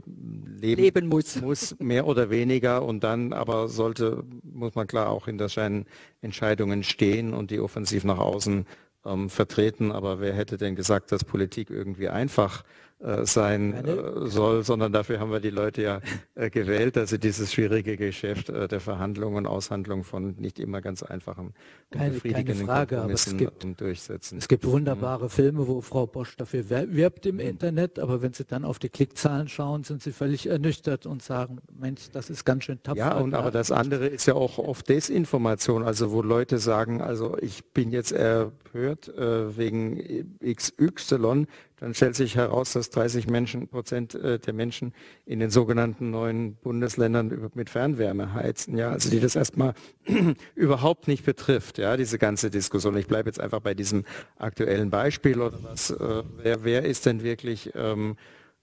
leben, leben, muss. muss, mehr oder weniger. Und dann aber sollte, muss man klar auch hinter seinen Entscheidungen stehen und die offensiv nach außen ähm, vertreten. Aber wer hätte denn gesagt, dass Politik irgendwie einfach äh, sein äh, soll, sondern dafür haben wir die Leute ja äh, gewählt, dass sie dieses schwierige Geschäft äh, der Verhandlungen und Aushandlung von nicht immer ganz einfachen keine, befriedigenden keine Frage, aber es gibt, durchsetzen. Es gibt wunderbare mhm. Filme, wo Frau Bosch dafür wirbt im. Internet, aber wenn Sie dann auf die Klickzahlen schauen, sind Sie völlig ernüchtert und sagen, Mensch, das ist ganz schön tapfer. Ja, und aber das andere ist ja auch oft Desinformation, also wo Leute sagen, also ich bin jetzt erhört äh, wegen XY, dann stellt sich heraus, dass 30 Menschen, Prozent äh, der Menschen in den sogenannten neuen Bundesländern mit Fernwärme heizen. Ja, also die das erstmal <clears throat> überhaupt nicht betrifft. Ja, diese ganze Diskussion. Ich bleibe jetzt einfach bei diesem aktuellen Beispiel oder was. Äh, wer, wer ist denn wirklich ähm,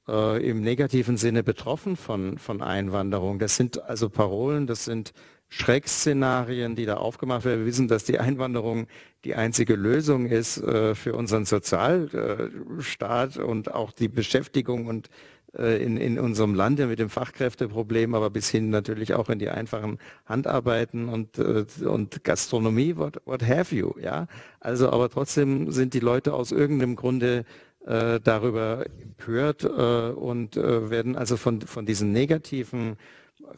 äh, im negativen Sinne betroffen von, von Einwanderung? Das sind also Parolen, das sind Schreckszenarien, die da aufgemacht werden. Wir wissen, dass die Einwanderung die einzige Lösung ist äh, für unseren Sozialstaat und auch die Beschäftigung und äh, in, in unserem Land ja mit dem Fachkräfteproblem, aber bis hin natürlich auch in die einfachen Handarbeiten und, äh, und Gastronomie, what, what have you, ja. Also, aber trotzdem sind die Leute aus irgendeinem Grunde äh, darüber empört äh, und äh, werden also von, von diesen negativen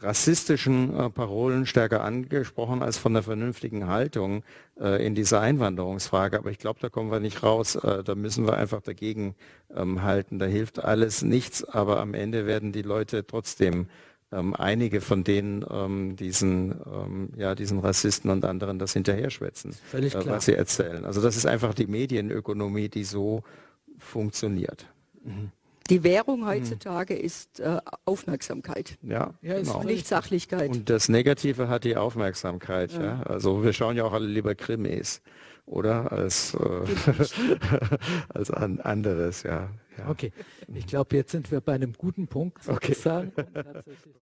rassistischen äh, Parolen stärker angesprochen als von der vernünftigen Haltung äh, in dieser Einwanderungsfrage. Aber ich glaube, da kommen wir nicht raus. Äh, da müssen wir einfach dagegen ähm, halten. Da hilft alles nichts, aber am Ende werden die Leute trotzdem ähm, einige von denen ähm, diesen, ja, diesen Rassisten und anderen das hinterher schwätzen, äh, was sie erzählen. Also das ist einfach die Medienökonomie, die so funktioniert. Mhm. Die Währung hm. heutzutage hm. ist äh, Aufmerksamkeit. Ja, ja genau. nicht Sachlichkeit. Und das Negative hat die Aufmerksamkeit. Ja. ja. Also wir schauen ja auch alle lieber Krimis, oder? Als, äh, <laughs> als an anderes, ja. ja. Okay, ich glaube, jetzt sind wir bei einem guten Punkt sozusagen. Okay. <laughs>